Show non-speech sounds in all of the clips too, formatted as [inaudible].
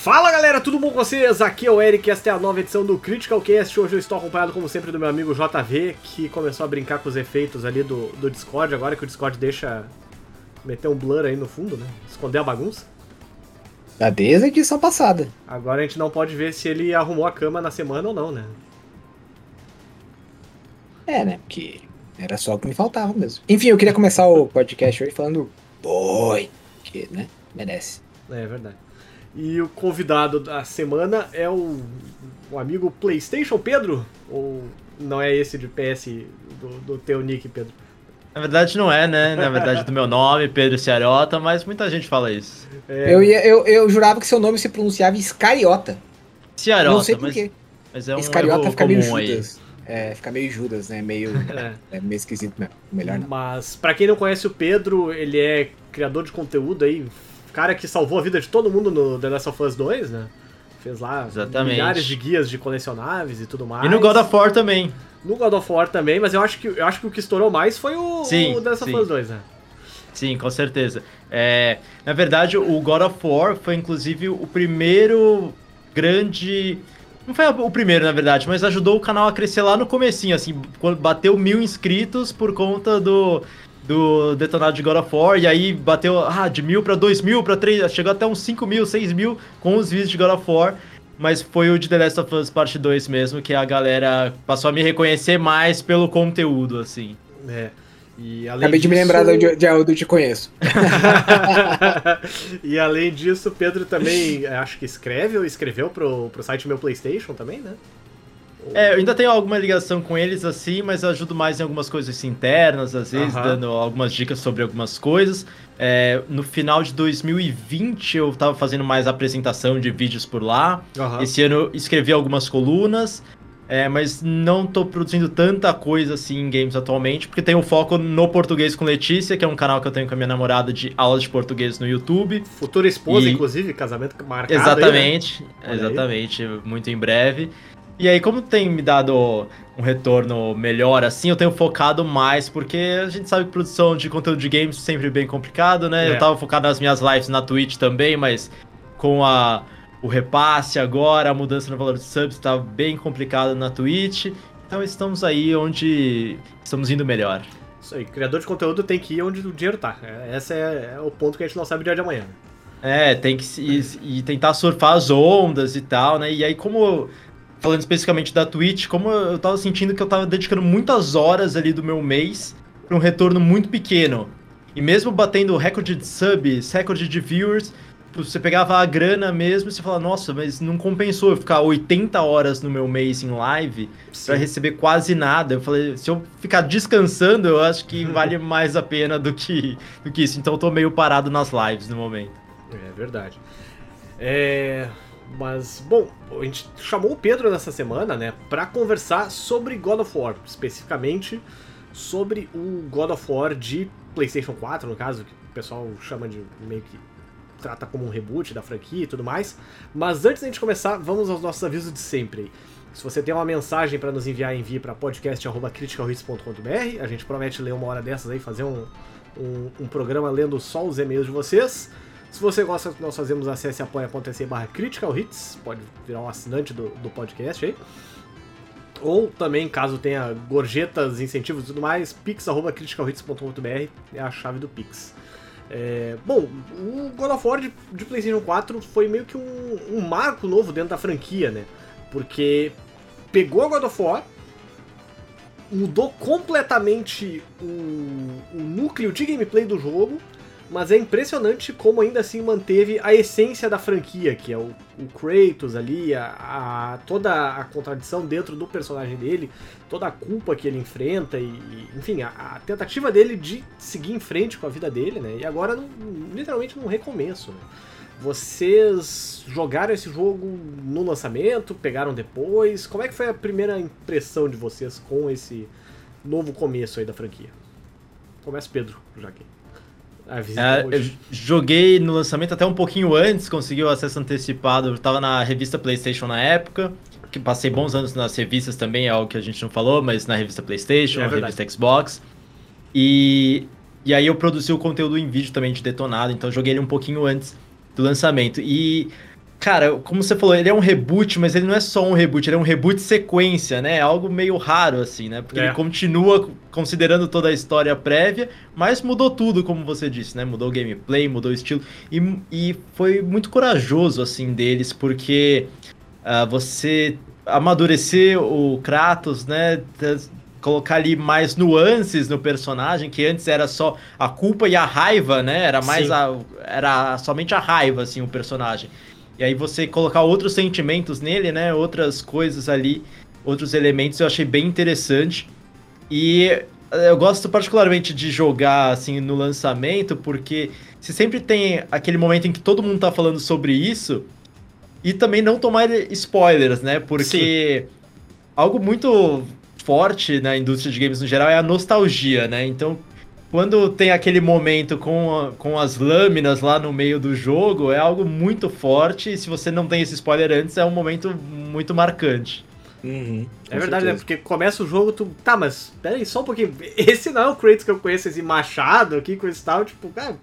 Fala galera, tudo bom com vocês? Aqui é o Eric, esta é a nova edição do Critical Cast. Hoje eu estou acompanhado, como sempre, do meu amigo JV, que começou a brincar com os efeitos ali do, do Discord, agora que o Discord deixa meter um blur aí no fundo, né? Esconder a bagunça. Tá desde a edição passada. Agora a gente não pode ver se ele arrumou a cama na semana ou não, né? É, né? Porque era só o que me faltava mesmo. Enfim, eu queria começar o podcast hoje falando Boi, que, né? Merece. É verdade. E o convidado da semana é o, o amigo PlayStation Pedro? Ou não é esse de PS do, do teu nick, Pedro? Na verdade não é, né? Na verdade do meu nome, Pedro Ciarota, mas muita gente fala isso. É... Eu, ia, eu, eu jurava que seu nome se pronunciava Iscariota. Ciarota, não sei por mas, quê. mas é um Iscariota erro fica meio comum aí. Judas. É, fica meio Judas, né? Meio, [laughs] É. é meio esquisito mesmo. Melhor não. Mas pra quem não conhece o Pedro, ele é criador de conteúdo aí, cara que salvou a vida de todo mundo no The Last of Us 2, né? Fez lá Exatamente. milhares de guias de colecionáveis e tudo mais. E no God of War também. No God of War também, mas eu acho que, eu acho que o que estourou mais foi o, Sim, o The Last of sim. Us 2, né? Sim, com certeza. É, na verdade, o God of War foi inclusive o primeiro grande. Não foi o primeiro, na verdade, mas ajudou o canal a crescer lá no comecinho, assim, quando bateu mil inscritos por conta do, do detonado de God of War, e aí bateu ah, de mil pra dois mil, pra três, chegou até uns cinco mil, seis mil com os vídeos de God of War. Mas foi o de The Last of Us Parte 2 mesmo, que a galera passou a me reconhecer mais pelo conteúdo, assim. É. E além Acabei de me disso- lembrar do, de, do Te Conheço. [laughs] e além disso, o Pedro também acho que escreve ou escreveu pro, pro site Meu PlayStation também, né? É, eu ainda tenho alguma ligação com eles assim, mas eu ajudo mais em algumas coisas internas, às vezes, Aham. dando algumas dicas sobre algumas coisas. É, no final de 2020 eu tava fazendo mais apresentação de vídeos por lá. Aham. Esse ano eu escrevi algumas colunas, é, mas não tô produzindo tanta coisa assim em games atualmente, porque tenho foco no Português com Letícia, que é um canal que eu tenho com a minha namorada de aulas de português no YouTube. Futura esposa, E- inclusive, casamento marcado. Exatamente, aí. exatamente, muito em breve. E aí, como tem me dado um retorno melhor assim, eu tenho focado mais, porque a gente sabe que produção de conteúdo de games é sempre bem complicado, né? É. Eu tava focado nas minhas lives na Twitch também, mas com a, o repasse agora, a mudança no valor de subs, tá bem complicado na Twitch. Então estamos aí onde estamos indo melhor. Isso aí, criador de conteúdo tem que ir onde o dinheiro tá. É, Esse é, é o ponto que a gente não sabe o dia de amanhã. É, tem que se, e, e tentar surfar as ondas e tal, né? E aí, como. Falando especificamente da Twitch, como eu tava sentindo que eu tava dedicando muitas horas ali do meu mês pra um retorno muito pequeno. E mesmo batendo recorde de subs, recorde de viewers, você pegava a grana mesmo e você falava, nossa, mas não compensou eu ficar 80 horas no meu mês em live pra receber quase nada. Eu falei, se eu ficar descansando, eu acho que [laughs] vale mais a pena do que, do que isso. Então eu tô meio parado nas lives no momento. É verdade. É. Mas, bom, a gente chamou o Pedro nessa semana, né, pra conversar sobre God of War, especificamente sobre o God of War de PlayStation 4, no caso, que o pessoal chama de meio que trata como um reboot da franquia e tudo mais. Mas antes da gente começar, vamos aos nossos avisos de sempre. Se você tem uma mensagem pra nos enviar, envie para podcast.criticalhits.com.br. A gente promete ler uma hora dessas aí, fazer um, um, um programa lendo só os e-mails de vocês. Se você gosta do que nós fazemos, acesse apoia.se barra Critical Hits, pode virar um assinante do, do podcast aí. Ou também, caso tenha gorjetas, incentivos e tudo mais, pix.criticalhits.com.br é a chave do Pix. É, bom, o God of War de, de PlayStation 4 foi meio que um, um marco novo dentro da franquia, né? Porque pegou God of War, mudou completamente o, o núcleo de gameplay do jogo, mas é impressionante como ainda assim manteve a essência da franquia, que é o, o Kratos ali, a, a- toda a contradição dentro do personagem dele, toda a culpa que ele enfrenta e, e, enfim, a, a tentativa dele de seguir em frente com a vida dele, né? E agora, literalmente, num recomeço, né? Vocês jogaram esse jogo no lançamento, pegaram depois? Como é que foi a primeira impressão de vocês com esse novo começo aí da franquia? Começa Pedro, já que. É, eu joguei no lançamento até um pouquinho antes, consegui o acesso antecipado. Eu tava na revista PlayStation na época, que passei bons anos nas revistas também, é algo que a gente não falou, mas na revista PlayStation, É na revista Xbox. E, e aí eu produzi o conteúdo em vídeo também de detonado, então joguei ele um pouquinho antes do lançamento. E, cara, como você falou, ele é um reboot, mas ele não é só um reboot, ele é um reboot sequência, né? É algo meio raro, assim, né? Porque É. ele continua considerando toda a história prévia, mas mudou tudo, como você disse, né? Mudou o gameplay, mudou o estilo. E, e foi muito corajoso, assim, deles, porque ah, você amadurecer o Kratos, né? Colocar ali mais nuances no personagem, que antes era só a culpa e a raiva, né? Era mais Sim. a. Era somente a raiva, assim, o personagem. E aí você colocar outros sentimentos nele, né? Outras coisas ali, outros elementos, eu achei bem interessante. E eh, eu gosto particularmente de jogar assim no lançamento, porque você sempre tem aquele momento em que todo mundo tá falando sobre isso e também não tomar spoilers, né? Porque algo muito forte na indústria de games no geral é a nostalgia, né? Então, quando tem aquele momento com, a- com as lâminas lá no meio do jogo, é algo muito forte. E se você não tem esse spoiler antes, é um momento muito marcante. Uhum, É verdade, né? certeza. Porque começa o jogo, tu. Tá, mas pera aí, só um pouquinho. [laughs] Esse não é o Kratos que eu conheço, esse machado aqui com esse tal, tipo, cara,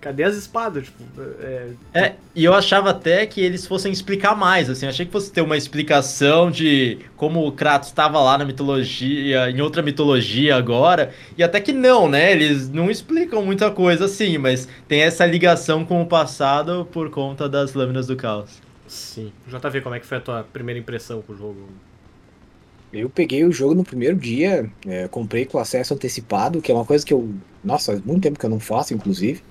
cadê as espadas? Tipo, é. É, e eu achava até que eles fossem explicar mais, assim, achei que fosse ter uma explicação de como o Kratos estava lá na mitologia, em outra mitologia agora, e até que não, né? Eles não explicam muita coisa assim, mas tem essa ligação com o passado por conta das lâminas do caos. Sim. JV, como é que foi a tua primeira impressão com o jogo? Eu peguei o jogo no primeiro dia, é, comprei com acesso antecipado, que é uma coisa que eu. Nossa, faz muito tempo que eu não faço, inclusive.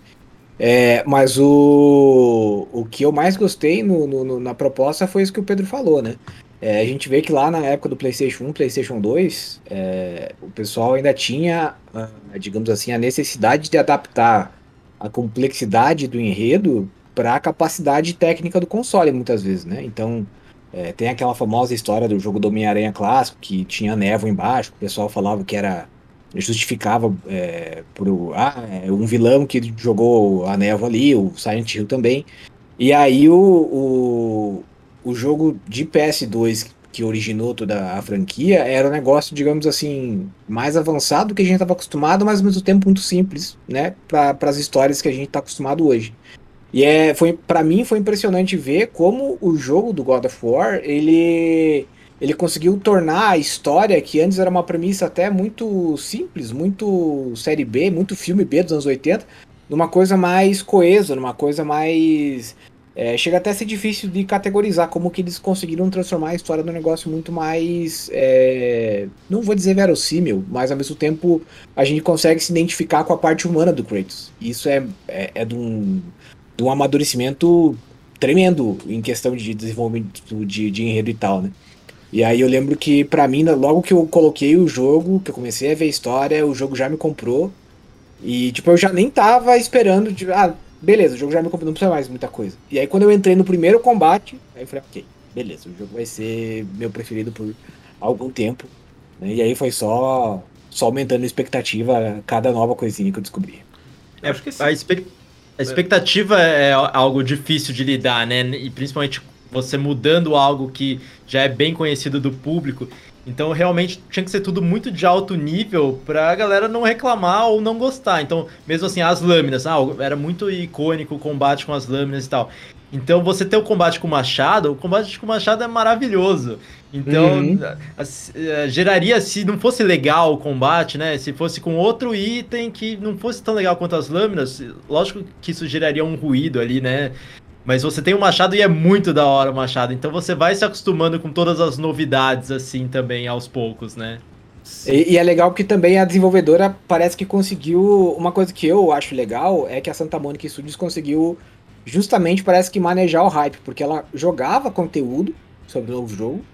É, mas o, o que eu mais gostei no- no- na proposta foi isso que o Pedro falou, né? É, a gente vê que lá na época do PlayStation 1, PlayStation 2, é, o pessoal ainda tinha, ah, digamos assim, a necessidade de adaptar a complexidade do enredo para a capacidade técnica do console, muitas vezes, né? Então, é, tem aquela famosa história do jogo do Homem-Aranha clássico, que tinha névoa embaixo, o pessoal falava que era. Justificava é, por ah, é um vilão que jogou a névoa ali, o Silent Hill também. E aí o, o, o jogo de PS2 que originou toda a franquia era um negócio, digamos assim, mais avançado do que a gente estava acostumado, mas ao mesmo tempo muito simples, né, para as histórias que a gente está acostumado hoje. E é, foi para mim foi impressionante ver como o jogo do God of War, ele ele conseguiu tornar a história que antes era uma premissa até muito simples, muito série B, muito filme B dos anos 80, numa coisa mais coesa, numa coisa mais é, chega até a ser difícil de categorizar como que eles conseguiram transformar a história num negócio muito mais é, não vou dizer verossímil, mas ao mesmo tempo a gente consegue se identificar com a parte humana do Kratos. Isso é, é, é de um de um amadurecimento tremendo em questão de desenvolvimento de, de enredo e tal, né? E aí eu lembro que pra mim, logo que eu coloquei o jogo, que eu comecei a ver a história, o jogo já me comprou. E tipo, eu já nem tava esperando, tipo, ah, beleza, o jogo já me comprou, não precisa mais muita coisa. E aí quando eu entrei no primeiro combate, aí eu falei, ok, beleza, o jogo vai ser meu preferido por algum tempo. né? E aí foi só, só aumentando a expectativa a cada nova coisinha que eu descobri. Eu acho que sim. A, expec- a expectativa é algo difícil de lidar, né? E principalmente você mudando algo que já é bem conhecido do público. Então realmente tinha que ser tudo muito de alto nível pra galera não reclamar ou não gostar. Então, mesmo assim, as lâminas, ah, era muito icônico o combate com as lâminas e tal. Então, você ter o combate com o machado, o combate com o machado é maravilhoso. Então, Uhum. eh, geraria, se não fosse legal o combate, né? Se fosse com outro item que não fosse tão legal quanto as lâminas, lógico que isso geraria um ruído ali, né? Mas você tem o machado e é muito da hora o machado. Então você vai se acostumando com todas as novidades, assim, também, aos poucos, né? E, e é legal que também a desenvolvedora parece que conseguiu. Uma coisa que eu acho legal é que a Santa Monica Studios conseguiu justamente parece que manejar o hype, porque ela jogava conteúdo sobre o novo jogo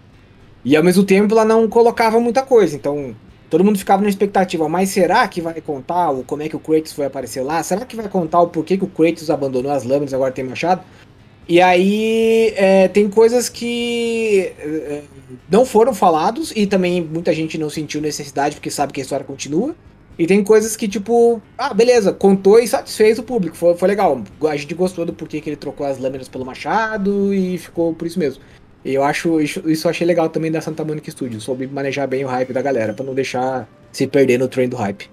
e ao mesmo tempo ela não colocava muita coisa. Então todo mundo ficava na expectativa, mas será que vai contar o, como é que o Kratos foi aparecer lá? Será que vai contar o porquê que o Kratos abandonou as lâminas agora tem machado? E aí é, tem coisas que é, não foram falados e também muita gente não sentiu necessidade porque sabe que a história continua. E tem coisas que, tipo, ah, beleza, contou e satisfez o público. Foi, foi legal. A gente gostou do porquê que ele trocou as lâminas pelo machado e ficou por isso mesmo. E eu acho isso, isso eu achei legal também da Santa Monica Studios. Soube manejar bem o hype da galera, pra não deixar se perder no trem do hype.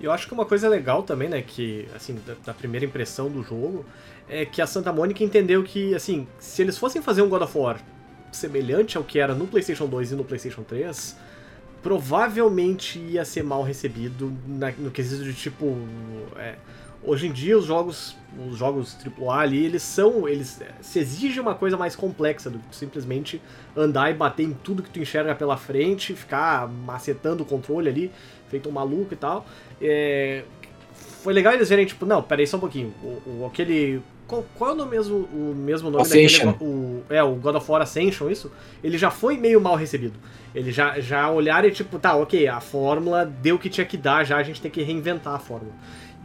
Eu acho que uma coisa legal também, né, que, assim, da, da, primeira impressão do jogo, é que a Santa Mônica entendeu que, assim, se eles fossem fazer um God of War semelhante ao que era no PlayStation 2 e no PlayStation 3, provavelmente ia ser mal recebido na, no quesito de tipo. É, hoje em dia os jogos, os jogos AAA ali, eles são, eles se exige uma coisa mais complexa do que simplesmente andar e bater em tudo que tu enxerga pela frente, ficar macetando o controle ali, feito um maluco e tal. É, foi legal eles verem tipo, não, peraí só um pouquinho, o, o aquele qual, qual, é o mesmo, o mesmo nome Ascension. daquele. O, é, o God of War Ascension, isso? Ele já foi meio mal recebido. Ele já, já olharam e tipo, tá, ok, a fórmula deu o que tinha que dar, já a gente tem que reinventar a fórmula.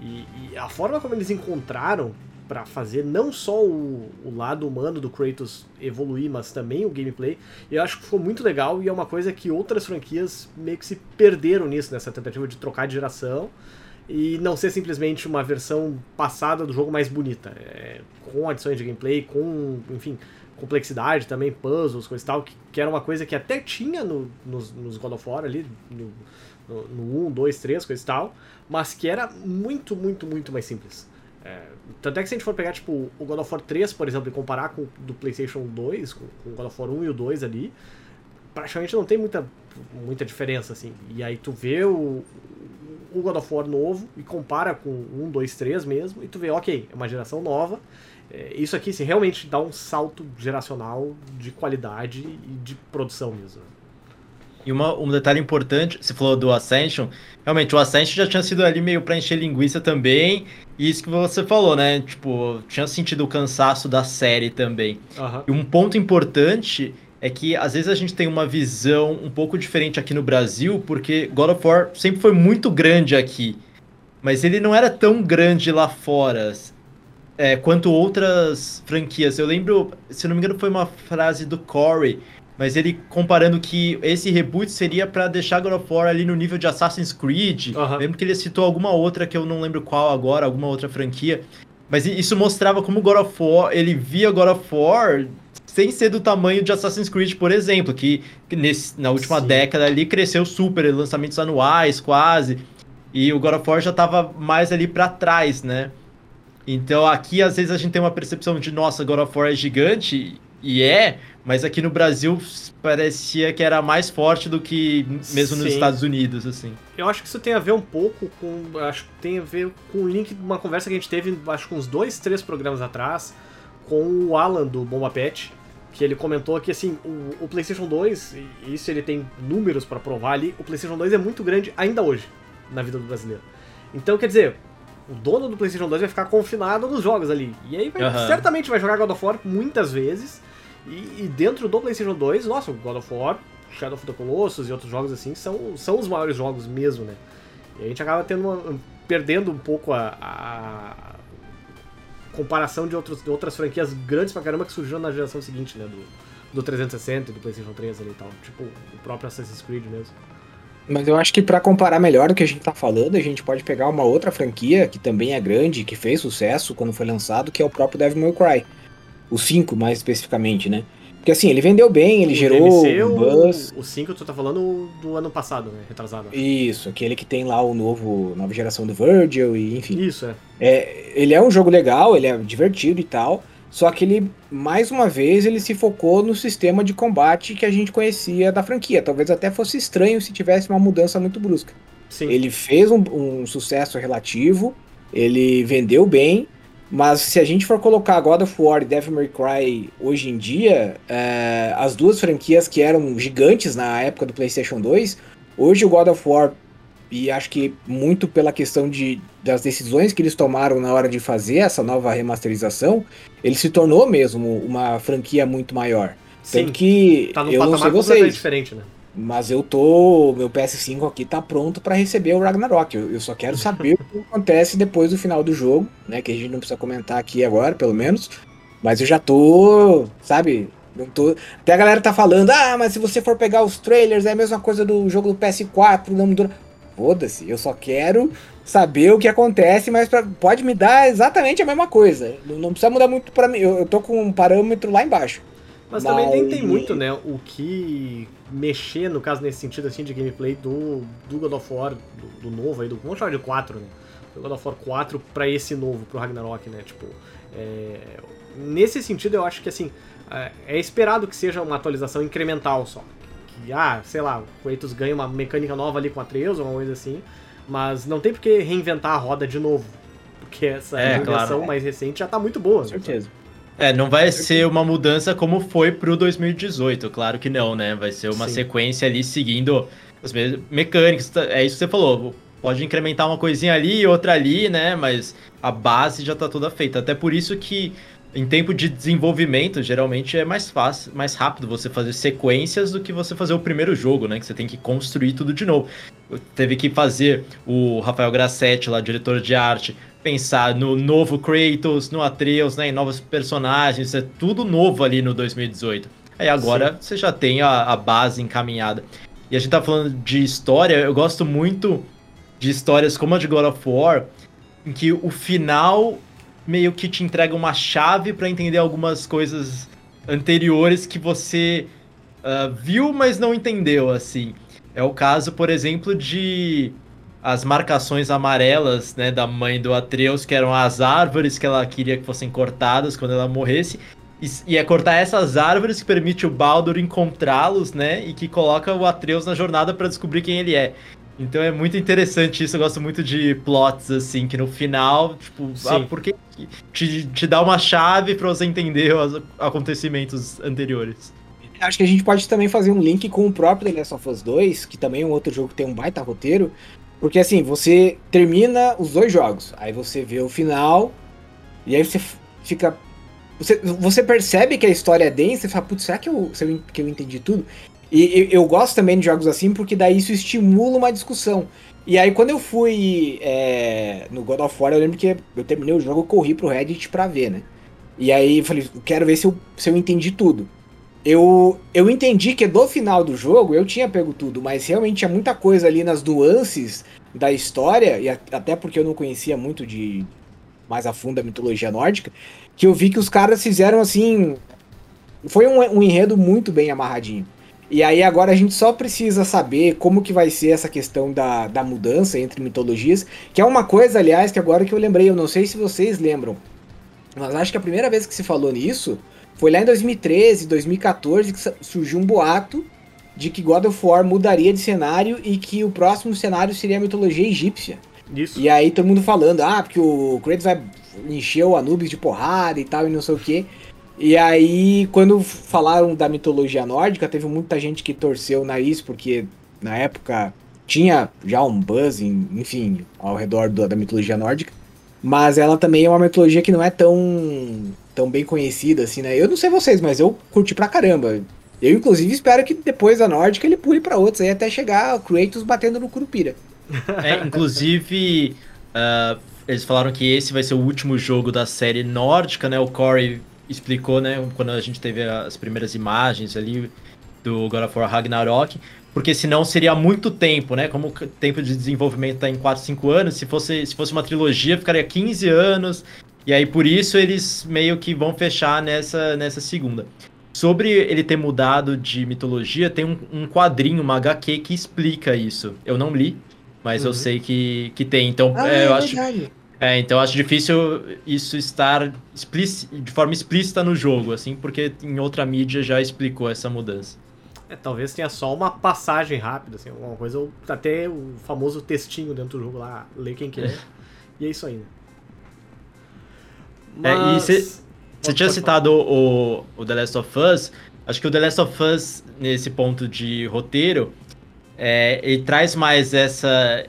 E, e a forma como eles encontraram para fazer não só o, o, lado humano do Kratos evoluir, mas também o gameplay, eu acho que ficou muito legal e é uma coisa que outras franquias meio que se perderam nisso, nessa tentativa de trocar de geração e não ser simplesmente uma versão passada do jogo mais bonita, é, com adições de gameplay, com, enfim, complexidade também, puzzles, coisa e tal, que, que era uma coisa que até tinha no, nos, nos God of War ali, no, no, no 1, 2, 3, coisa e tal, mas que era muito, muito, muito mais simples. É, tanto é que se a gente for pegar, tipo, o God of War 3, por exemplo, e comparar com o do PlayStation 2, com, com o God of War 1 e o 2 ali, praticamente não tem muita, muita diferença, assim. E aí tu vê o, o God of War novo e compara com 1, 2, 3 mesmo, e tu vê, ok, é uma geração nova. É, isso aqui se realmente dá um salto geracional de qualidade e de produção mesmo. E uma, um detalhe importante, você falou do Ascension, realmente o Ascension já tinha sido ali meio pra encher linguiça também, e isso que você falou, né? Tipo, tinha sentido o cansaço da série também. Uhum. E um ponto importante é que às vezes a gente tem uma visão um pouco diferente aqui no Brasil, porque God of War sempre foi muito grande aqui, mas ele não era tão grande lá fora é, quanto outras franquias. Eu lembro, se não me engano, foi uma frase do Corey, mas ele comparando que esse reboot seria para deixar God of War ali no nível de Assassin's Creed. Uhum. Lembro que ele citou alguma outra que eu não lembro qual agora, alguma outra franquia. Mas isso mostrava como God of War, ele via God of War sem ser do tamanho de Assassin's Creed, por exemplo, que, que nesse, na última Sim. década ali cresceu super, lançamentos anuais quase, e o God of War já estava mais ali para trás, né? Então aqui às vezes a gente tem uma percepção de nossa, God of War é gigante e é, mas aqui no Brasil parecia que era mais forte do que mesmo Sim. nos Estados Unidos, assim. Eu acho que isso tem a ver um pouco com, acho que tem a ver com o link de uma conversa que a gente teve, acho que uns dois, três programas atrás, com o Alan do Bomba Pet, que ele comentou que assim, o, o PlayStation 2, e isso ele tem números para provar ali, o PlayStation 2 é muito grande ainda hoje na vida do brasileiro. Então, quer dizer, o dono do PlayStation 2 vai ficar confinado nos jogos ali. E aí vai, uhum. certamente vai jogar God of War muitas vezes. E, e, dentro do PlayStation 2, nossa, God of War, Shadow of the Colossus e outros jogos assim são, são os maiores jogos mesmo, né? E a gente acaba tendo uma, perdendo um pouco a, a comparação de, outros, de outras franquias grandes pra caramba que surgiram na geração seguinte, né? Do, do 360 e do PlayStation 3 ali e tal. Tipo, o próprio Assassin's Creed mesmo. Mas eu acho que para comparar melhor o que a gente tá falando, a gente pode pegar uma outra franquia que também é grande, que fez sucesso quando foi lançado, que é o próprio Devil May Cry. O 5, mais especificamente, né? Porque assim, ele vendeu bem, ele o gerou DMC, um buzz. O 5 tu tá falando do ano passado, né? Retrasado. Isso, aquele que tem lá o novo, nova geração do Virgil e enfim. Isso, é. é. Ele é um jogo legal, ele é divertido e tal. Só que ele, mais uma vez, ele se focou no sistema de combate que a gente conhecia da franquia. Talvez até fosse estranho se tivesse uma mudança muito brusca. Sim. Ele fez um, um sucesso relativo, ele vendeu bem, mas se a gente for colocar God of War e Devil May Cry hoje em dia, é, as duas franquias que eram gigantes na época do PlayStation 2, hoje o God of War, e acho que muito pela questão de, das decisões que eles tomaram na hora de fazer essa nova remasterização, ele se tornou mesmo uma franquia muito maior. Sim, Tanto que tá eu não sei vocês. diferente, né? Mas eu tô. Meu PS5 aqui tá pronto para receber o Ragnarok. Eu, eu, só quero saber o que acontece depois do final do jogo, né? Que a gente não precisa comentar aqui agora, pelo menos. Mas eu já tô, sabe? Não tô... Até a galera tá falando, ah, mas se você for pegar os trailers, é a mesma coisa do jogo do PS4, não dura. Foda-se, eu só quero saber o que acontece, mas pra, pode me dar exatamente a mesma coisa. Não, não precisa mudar muito pra mim. Eu, eu tô com um parâmetro lá embaixo. Mas, também nem tem muito, né, o que mexer, no caso, nesse sentido assim de gameplay do, do God of War, do, do novo aí, do, vamos chamar de 4, né? Do God of War 4 pra esse novo, pro Ragnarok, né? Tipo, é, nesse sentido eu acho que assim, é, é esperado que seja uma atualização incremental só. Que, ah, sei lá, o Kratos ganha uma mecânica nova ali com a Atreus ou uma coisa assim, mas não tem por que reinventar a roda de novo. Porque essa É, versão claro. mais recente já tá muito boa. Com certeza. É, não vai ser uma mudança como foi pro 2018, claro que não, né? Vai ser uma Sim. sequência ali seguindo as mesmas mecânicas. tá- É isso que você falou. Pode incrementar uma coisinha ali, outra ali, né? Mas a base já tá toda feita. Até por isso que em tempo de desenvolvimento, geralmente é mais fácil, mais rápido você fazer sequências do que você fazer o primeiro jogo, né? Que você tem que construir tudo de novo. Teve que fazer o Rafael Grassetti, lá, diretor de arte, pensar no novo Kratos, no Atreus, né, em novos personagens, é tudo novo ali no 2018. Aí agora você já tem a, a base encaminhada. E a gente tá falando de história, eu gosto muito de histórias como a de God of War, em que o final meio que te entrega uma chave pra entender algumas coisas anteriores que você ah, viu, mas não entendeu, assim. É o caso, por exemplo, de as marcações amarelas, né, da mãe do Atreus, que eram as árvores que ela queria que fossem cortadas quando ela morresse. E, e é cortar essas árvores que permite o Baldur encontrá-los, né, e que coloca o Atreus na jornada pra descobrir quem ele é. Então é muito interessante isso, eu gosto muito de plots, assim, que no final, tipo, Sim. ah, por que te, te dá uma chave pra você entender os acontecimentos anteriores. Acho que a gente pode também fazer um link com o próprio The Last of Us 2, que também é um outro jogo que tem um baita roteiro. Porque assim, você termina os dois jogos, aí você vê o final, e aí você fica. Você, você percebe que a história é densa e fala, putz, será que eu, se eu en- que eu entendi tudo? E eu, eu gosto também de jogos assim, porque daí isso estimula uma discussão. E aí quando eu fui é, no God of War, eu lembro que eu terminei o jogo, eu corri pro Reddit pra ver, né? E aí eu falei, quero ver se eu, se eu entendi tudo. Eu, eu entendi que do final do jogo eu tinha pego tudo, mas realmente tinha muita coisa ali nas nuances da história, e a- até porque eu não conhecia muito de mais a fundo a mitologia nórdica, que eu vi que os caras fizeram assim. Foi um, um enredo muito bem amarradinho. E aí agora a gente só precisa saber como que vai ser essa questão da, da mudança entre mitologias, que é uma coisa, aliás, que agora que eu lembrei, eu não sei se vocês lembram, mas acho que a primeira vez que se falou nisso foi lá em 2013, 2014, que surgiu um boato de que God of War mudaria de cenário e que o próximo cenário seria a mitologia egípcia. Isso. E aí todo mundo falando, ah, porque o Kratos vai encher o Anubis de porrada e tal, e não sei o quê. E aí, quando falaram da mitologia nórdica, teve muita gente que torceu o nariz, porque na época tinha já um buzz, enfim, ao redor do- da mitologia nórdica. Mas ela também é uma mitologia que não é tão, tão bem conhecida, assim, né? Eu não sei vocês, mas eu curti pra caramba. Eu, inclusive, espero que depois da nórdica ele pule pra outros aí até chegar o Kratos batendo no Curupira. [laughs] É, inclusive, ah, eles falaram que esse vai ser o último jogo da série nórdica, né? O Corey explicou, né, quando a gente teve as primeiras imagens ali do God of War Ragnarok, porque senão seria muito tempo, né? Como o tempo de desenvolvimento tá em 4, 5 anos, se fosse, se fosse uma trilogia, ficaria 15 anos, e aí por isso eles meio que vão fechar nessa, nessa segunda. Sobre ele ter mudado de mitologia, tem um, um quadrinho, uma HQ que explica isso. Eu não li, mas eu Uhum. sei que, que tem. Então, é, eu acho, verdade. é, então eu acho difícil isso estar de forma explícita no jogo, assim, porque em outra mídia já explicou essa mudança. É, talvez tenha só uma passagem rápida, assim, alguma coisa, ou até o famoso textinho dentro do jogo lá, lê quem quer. E é isso aí, né? É, e cê- Você tinha citado o, o The Last of Us. Acho que o The Last of Us, nesse ponto de roteiro, é, ele traz mais essa,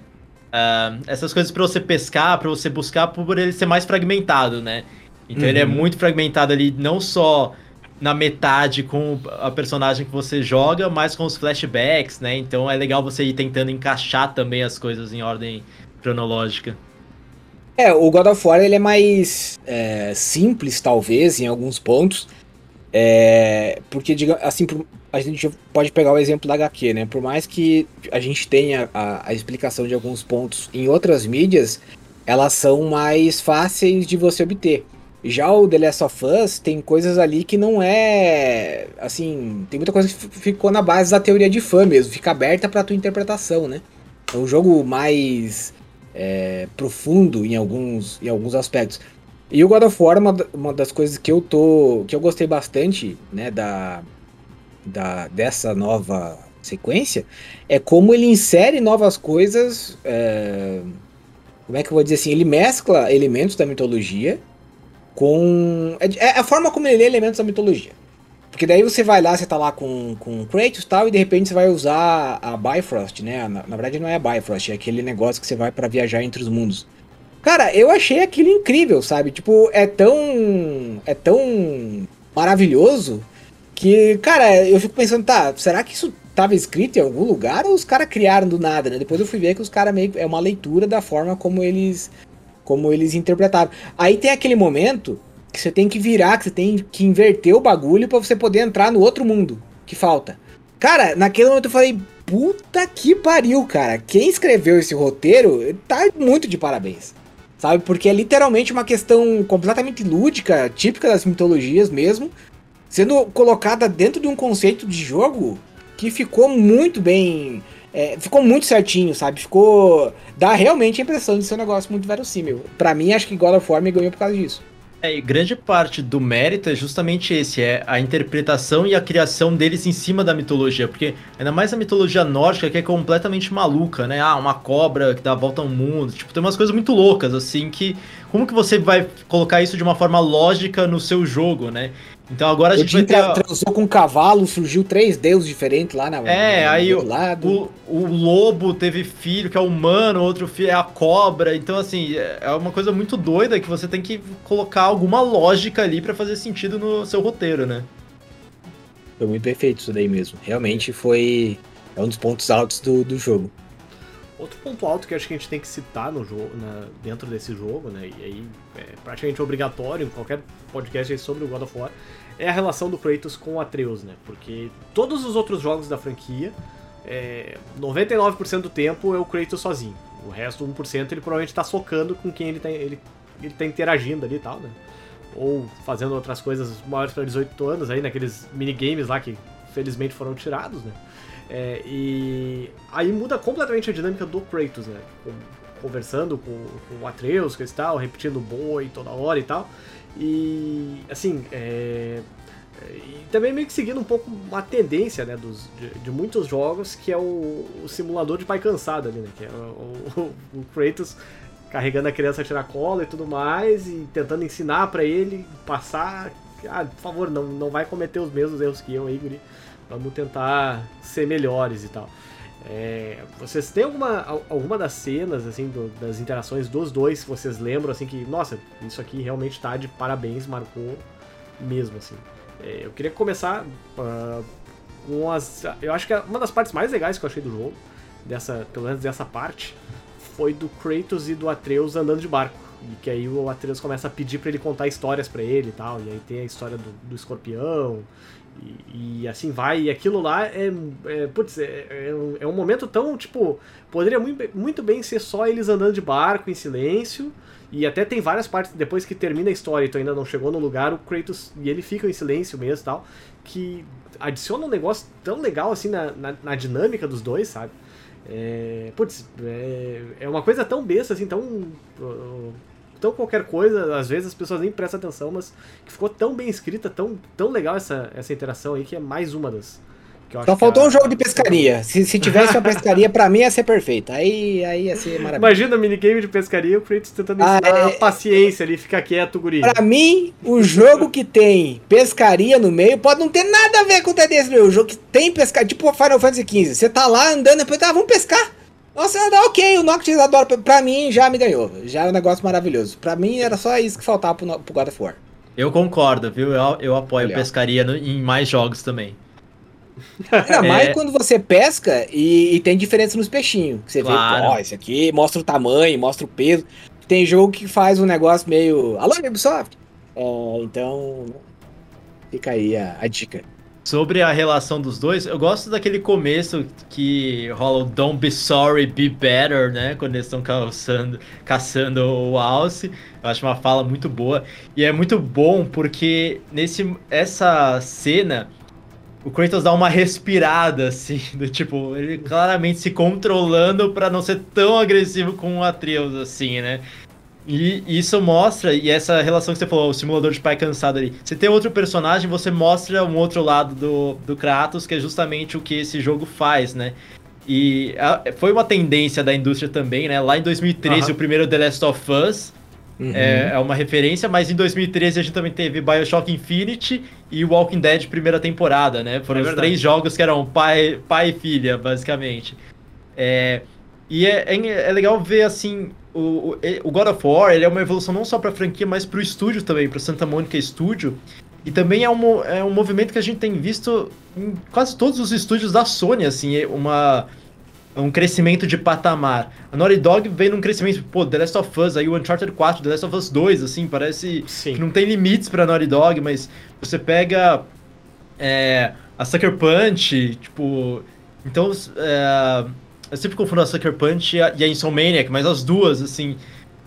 ah, essas coisas pra você pescar, pra você buscar, por ele ser mais fragmentado, né? Então ele é Uhum. muito fragmentado ali, não só na metade com a personagem que você joga, mas com os flashbacks, né? Então é legal você ir tentando encaixar também as coisas em ordem cronológica. É, o God of War ele é mais é, simples, talvez, em alguns pontos. É, porque, diga, assim, a gente pode pegar o exemplo da HQ, né? Por mais que a gente tenha a, a explicação de alguns pontos em outras mídias, elas são mais fáceis de você obter. Já o The Last of Us tem coisas ali que não é. Assim, tem muita coisa que ficou na base da teoria de fã mesmo, fica aberta para tua interpretação, né? É um jogo mais é, profundo em alguns, em alguns aspectos. E o God of War, uma, uma das coisas que eu tô. que eu gostei bastante, né, da, da, dessa nova sequência, é como ele insere novas coisas. É, como é que eu vou dizer assim? Ele mescla elementos da mitologia com. É, é a forma como ele lê elementos da mitologia. Porque daí você vai lá, você tá lá com, com Kratos e tal, e de repente você vai usar a Bifrost, né? Na, na verdade não é a Bifrost, é aquele negócio que você vai para viajar entre os mundos. Cara, eu achei aquilo incrível, sabe? Tipo, é tão. É tão maravilhoso que, cara, eu fico pensando, tá, será que isso tava escrito em algum lugar ou os caras criaram do nada, né? Depois eu fui ver que os caras meio. É uma leitura da forma como eles. Como eles interpretaram. Aí tem aquele momento que você tem que virar, que você tem que inverter o bagulho para você poder entrar no outro mundo que falta. Cara, naquele momento eu falei, puta que pariu, cara. Quem escreveu esse roteiro tá muito de parabéns. Sabe? Porque é literalmente uma questão completamente lúdica, típica das mitologias mesmo, sendo colocada dentro de um conceito de jogo que ficou muito bem. É, ficou muito certinho, sabe? Ficou. Dá realmente a impressão de ser um negócio muito verossímil. Para mim, acho que God of War me ganhou por causa disso. É, e grande parte do mérito é justamente esse, é a interpretação e a criação deles em cima da mitologia, porque ainda mais a mitologia nórdica que é completamente maluca, né? Ah, uma cobra que dá a volta ao mundo, tipo, tem umas coisas muito loucas, assim, que como que você vai colocar isso de uma forma lógica no seu jogo, né? Então agora a gente vai ter. Transou com um cavalo, surgiu três deuses diferentes lá na. É, aí o. O, o lobo teve filho, que é humano, outro filho é a cobra. Então, assim, é uma coisa muito doida que você tem que colocar alguma lógica ali para fazer sentido no seu roteiro, né? Foi muito perfeito isso daí mesmo. Realmente foi. É um dos pontos altos do, do jogo. Outro ponto alto que acho que a gente tem que citar no jogo, na, dentro desse jogo, né? E aí é praticamente obrigatório em qualquer podcast sobre o God of War, é a relação do Kratos com o Atreus, né? Porque todos os outros jogos da franquia, é, 99% do tempo é o Kratos sozinho. O resto, 1%, ele provavelmente tá socando com quem ele tá, ele, ele tá interagindo ali e tal, né? Ou fazendo outras coisas maiores para 18 anos aí, naqueles minigames lá que felizmente foram tirados, né? É, e aí muda completamente a dinâmica do Kratos, né? Conversando com, com o Atreus, que tal, repetindo boi toda hora e tal. E assim, é, e também meio que seguindo um pouco uma tendência né, dos, de, de muitos jogos, que é o, o, simulador de pai cansado ali, né? Que é o, o, o Kratos carregando a criança a tirar cola e tudo mais, e tentando ensinar para ele passar. Ah, por favor, não, não vai cometer os mesmos erros que eu aí, Guri vamos tentar ser melhores e tal. É, vocês têm alguma, alguma das cenas, assim, do, das interações dos dois que vocês lembram, assim, que, nossa, isso aqui realmente tá de parabéns, marcou mesmo, assim. É, eu queria começar uh, com as... Eu acho que uma das partes mais legais que eu achei do jogo, dessa, pelo menos dessa parte, foi do Kratos e do Atreus andando de barco. E que aí o Atreus começa a pedir para ele contar histórias para ele e tal. E aí tem a história do, do escorpião e, assim vai, e aquilo lá é. é putz, é, é, um, é, um, momento tão, tipo. Poderia muito, muito bem ser só eles andando de barco em silêncio. E até tem várias partes, depois que termina a história e tu ainda não chegou no lugar, o Kratos. E ele fica em silêncio mesmo e tal. Que adiciona um negócio tão legal assim na, na, na dinâmica dos dois, sabe? É, putz, é, é uma coisa tão besta, assim, tão. Uh, tão qualquer coisa, às vezes as pessoas nem prestam atenção, mas que ficou tão bem escrita, tão, tão legal essa, essa interação aí, que é mais uma das. Só faltou a... um jogo de pescaria. [laughs] Se, se tivesse uma pescaria, pra mim ia ser perfeito. Aí, aí ia ser maravilhoso. Imagina o minigame de pescaria, o Kratos tentando ah, ensinar é... a paciência ali, ficar quieto, guri. Pra mim, o jogo que tem pescaria no meio pode não ter nada a ver com o TDS. O jogo que tem pescaria, tipo Final Fantasy XV. Você tá lá andando, depois, ah, vamos pescar. Nossa, ok, o Noctis adora. Pra mim já me ganhou. Já é um negócio maravilhoso. Pra mim era só isso que faltava pro, pro God of War. Eu concordo, viu? Eu, eu apoio Olha. pescaria no, em mais jogos também. Ainda [laughs] mais é... quando você pesca e, e, tem diferença nos peixinhos. Você claro. vê, ó, esse aqui mostra o tamanho, mostra o peso. Tem jogo que faz um negócio meio. Alô, Ubisoft! É, então. Fica aí a, a dica. Sobre a relação dos dois, eu gosto daquele começo que rola o Don't be sorry, be better, né? Quando eles estão caçando, caçando o Alce. Eu acho uma fala muito boa. E é muito bom porque nesse essa cena o Kratos dá uma respirada, assim, [laughs] do tipo, ele claramente se controlando para não ser tão agressivo com o Atreus, assim, né? E isso mostra, e essa relação que você falou, o simulador de pai cansado ali. Você tem outro personagem, você mostra um outro lado do, do Kratos, que é justamente o que esse jogo faz, né? E a, foi uma tendência da indústria também, né? Lá em 2013, uhum. o primeiro The Last of Us uhum. é, é, uma referência, mas em 2013 a gente também teve Bioshock Infinity e Walking Dead primeira temporada, né? Foram é os três jogos que eram pai, pai e filha, basicamente. É, e é, é, é legal ver, assim, o, o God of War ele é uma evolução não só para a franquia, mas para o estúdio também, para Santa Monica Studio. E também é um, é um movimento que a gente tem visto em quase todos os estúdios da Sony, assim, é uma, um crescimento de patamar. A Naughty Dog vem num crescimento, pô, The Last of Us, aí o Uncharted 4, The Last of Us 2, assim, parece Sim. que não tem limites pra Naughty Dog, mas você pega é, a Sucker Punch, tipo... Então, é, eu sempre confundo a Sucker Punch e a, e a Insomniac, mas as duas, assim,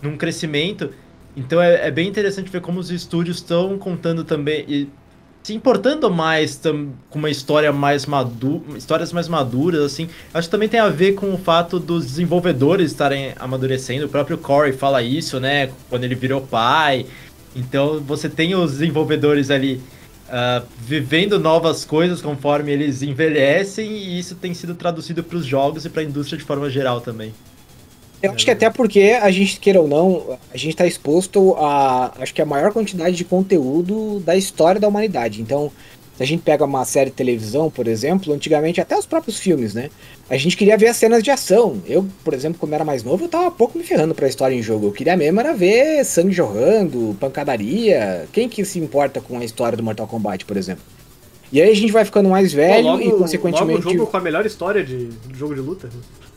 num crescimento. Então é, é bem interessante ver como os estúdios estão contando também e se importando mais tam, com uma história mais madura, histórias mais maduras, assim. Acho que também tem a ver com o fato dos desenvolvedores estarem amadurecendo. O próprio Corey fala isso, né? Quando ele virou pai. Então você tem os desenvolvedores ali uh, vivendo novas coisas conforme eles envelhecem e isso tem sido traduzido para os jogos e para a indústria de forma geral também. Eu acho que até porque a gente, queira ou não, a gente está exposto a, acho que a maior quantidade de conteúdo da história da humanidade. Então, se a gente pega uma série de televisão, por exemplo, antigamente até os próprios filmes, né? A gente queria ver as cenas de ação. Eu, por exemplo, quando era mais novo, eu tava pouco me ferrando pra história em jogo. Eu queria mesmo era ver sangue jorrando, pancadaria. Quem que se importa com a história do Mortal Kombat, por exemplo? E aí a gente vai ficando mais velho Pô, logo, e consequentemente. Logo jogo com a melhor história de, de jogo de luta.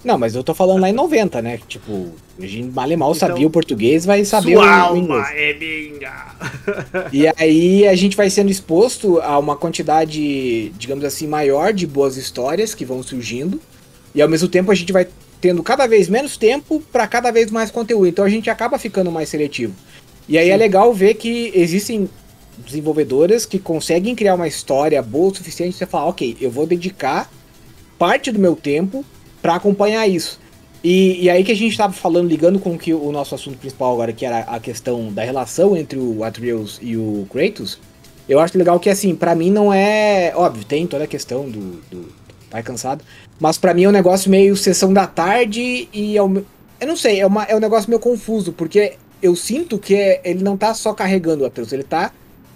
Não, mas eu tô falando lá em 90, né? Tipo, a gente mal e mal então, sabia o português, vai saber sua o, alma inglês. é minha. [laughs] e aí a gente vai sendo exposto a uma quantidade, digamos assim, maior de boas histórias que vão surgindo. E ao mesmo tempo a gente vai tendo cada vez menos tempo para cada vez mais conteúdo. Então a gente acaba ficando mais seletivo. E aí é Sim. é legal ver que existem desenvolvedoras que conseguem criar uma história boa o suficiente para você falar, ok, eu vou dedicar parte do meu tempo para acompanhar isso. E, e, aí que a gente estava falando, ligando com que o nosso assunto principal agora, que era a questão da relação entre o Atreus e o Kratos, eu acho legal que, assim, para mim não é... Óbvio, tem toda a questão do, do pai cansado, mas para mim é um negócio meio sessão da tarde e... É um, eu não sei, é, uma, é um negócio meio confuso, porque eu sinto que é, ele não tá só carregando o Atreus, ele tá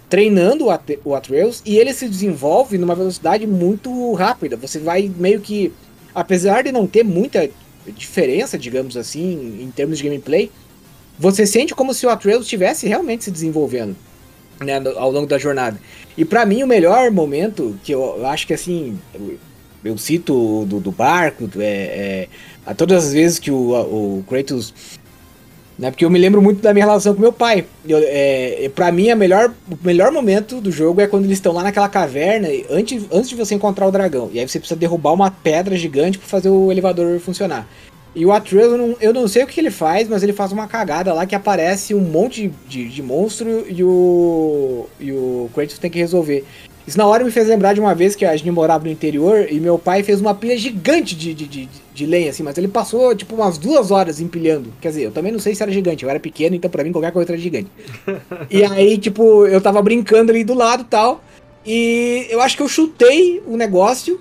treinando o Atreus e ele se desenvolve numa velocidade muito rápida. Você vai meio que apesar de não ter muita diferença, digamos assim, em termos de gameplay, você sente como se o Atreus estivesse realmente se desenvolvendo né, ao longo da jornada. E para mim o melhor momento, que eu acho que assim, eu, cito do, do barco, é, é, a todas as vezes que o, o Kratos né? Porque eu me lembro muito da minha relação com meu pai. Eu, é, pra mim, a melhor, o melhor momento do jogo é quando eles estão lá naquela caverna, antes, antes de você encontrar o dragão. E aí você precisa derrubar uma pedra gigante para fazer o elevador funcionar. E o Atreus, eu não, eu não sei o que ele faz, mas ele faz uma cagada lá que aparece um monte de, de monstro e o, e o Kratos tem que resolver. Isso na hora me fez lembrar de uma vez que a gente morava no interior e meu pai fez uma pilha gigante de, de, de, de lenha, assim, mas ele passou tipo umas duas horas empilhando. Quer dizer, eu também não sei se era gigante, eu era pequeno, então pra mim qualquer coisa era gigante. e aí, tipo, eu tava brincando ali do lado tal, e eu acho que eu chutei o negócio,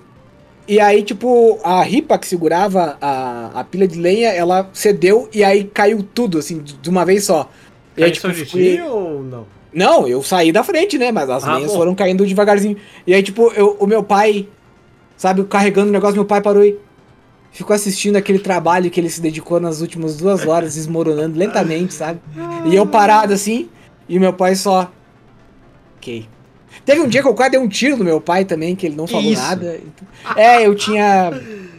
e aí, tipo, a ripa que segurava a, a pilha de lenha, ela cedeu e aí caiu tudo, assim, de uma vez só. E aí, tipo, fui... ou não? Não, eu saí da frente, né? Mas as ah, foram caindo devagarzinho. E aí, tipo, eu, o meu pai, sabe, carregando o negócio, meu pai parou e ficou assistindo aquele trabalho que ele se dedicou nas últimas duas horas, desmoronando lentamente, sabe? E eu parado assim, e meu pai só. Ok. Teve um dia que eu quase dei um tiro no meu pai também, que ele não falou Isso. nada. É, eu tinha.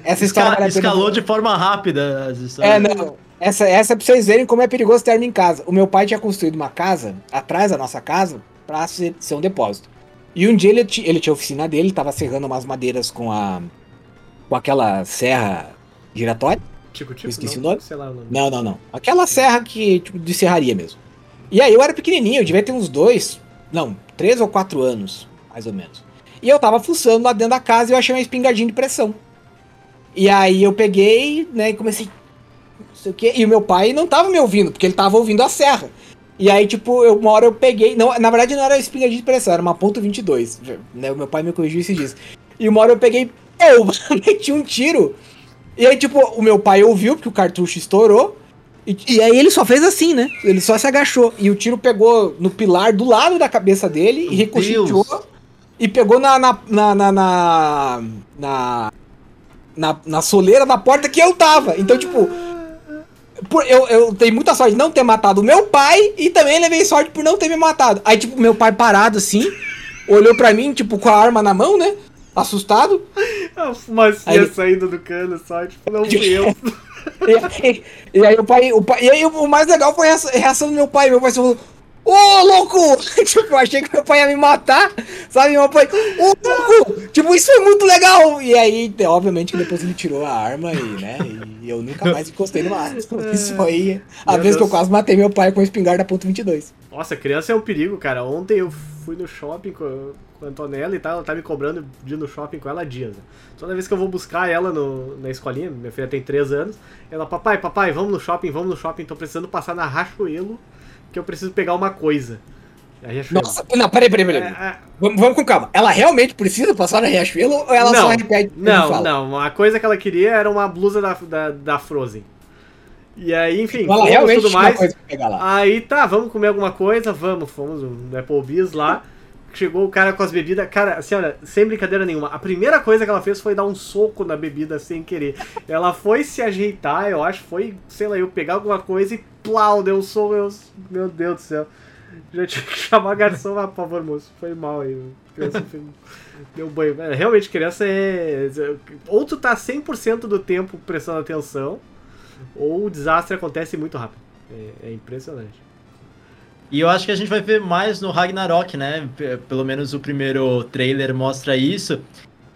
Essa história. escalou de forma rápida as histórias. É, não. Essa, essa é pra vocês verem como é perigoso ter em casa. O meu pai tinha construído uma casa atrás da nossa casa pra ser, ser um depósito. E um dia ele, ele tinha a oficina dele, tava serrando umas madeiras com a. com aquela serra giratória. Tico, tico, esqueci não, o nome. Sei lá o nome. Não, não, não. Aquela serra que, tipo, de serraria mesmo. E aí eu era pequenininho, eu devia ter uns dois, não, três ou quatro anos, mais ou menos. E eu tava fuçando lá dentro da casa e eu achei uma espingardinha de pressão. E aí eu peguei, né, e comecei. Não sei o quê. E o meu pai não tava me ouvindo, porque ele tava ouvindo a serra. E aí, tipo, eu, uma hora eu peguei. Não, na verdade não era espingardinha de pressão, era uma ponto .22. Né, o meu pai me corrigiu esses dias. E uma hora eu peguei, eu [laughs] meti um tiro. E aí, tipo, o meu pai ouviu, porque o cartucho estourou. E, e aí ele só fez assim, né? Ele só se agachou. E o tiro pegou no pilar do lado da cabeça dele e ricocheteou. Deus. E pegou na na, na, na, na, na, na- na soleira da porta que eu tava. Então, tipo, por- eu, eu tenho muita sorte de não ter matado o meu pai e também levei sorte por não ter me matado. Aí, tipo, meu pai parado assim, olhou pra mim, tipo, com a arma na mão, né? Assustado. A fumacinha saindo do cano só, tipo, não eu. [laughs] E aí, e aí o pai, o pai. E aí o mais legal foi a reação- do meu pai. Meu pai falou. Ô, louco! [laughs] tipo, eu achei que meu pai ia me matar, sabe? Meu pai, ô, louco! Tipo, isso foi muito legal! E aí, obviamente, que depois ele tirou a arma e, né? E eu nunca mais encostei numa arma. [laughs] Isso foi a Meu vez que eu Deus. quase matei meu pai com a espingarda ponto .22. Nossa, criança é um perigo, cara. Ontem eu fui no shopping com, a Antonella e tal, ela tá me cobrando de ir no shopping com ela há dias. né? Toda vez que eu vou buscar ela no, na escolinha, minha filha tem 3 anos, ela, papai, papai, vamos no shopping, vamos no shopping, tô precisando passar na Rachuelo, que eu preciso pegar uma coisa. A Riachuelo. Nossa, não, peraí, peraí, peraí. É, é, Vamos, vamos com calma. Ela realmente precisa passar na Riachuelo ou ela só repete Não, fala? não. A coisa que ela queria era uma blusa da, da, da Frozen. E aí, enfim, Ela realmente tudo mais. coisa pra pegar lá. Aí tá, vamos comer alguma coisa, vamos, fomos no Applebee's lá. Chegou o cara com as bebidas. Cara, assim, olha, sem brincadeira nenhuma. A primeira coisa que ela fez foi dar um soco na bebida sem querer. Ela foi se ajeitar, eu acho, foi, sei lá, eu pegar alguma coisa e plau, deu um soco. Eu, meu Deus do céu. Já tinha que chamar garçom, ah, por favor, moço. Foi mal aí. Criança [laughs] deu banho. É, Realmente, criança é. Ou tu tá 100% do tempo prestando atenção, ou o desastre acontece muito rápido. É, é impressionante. E eu acho que a gente vai ver mais no Ragnarok, né? Pelo menos o primeiro trailer mostra isso.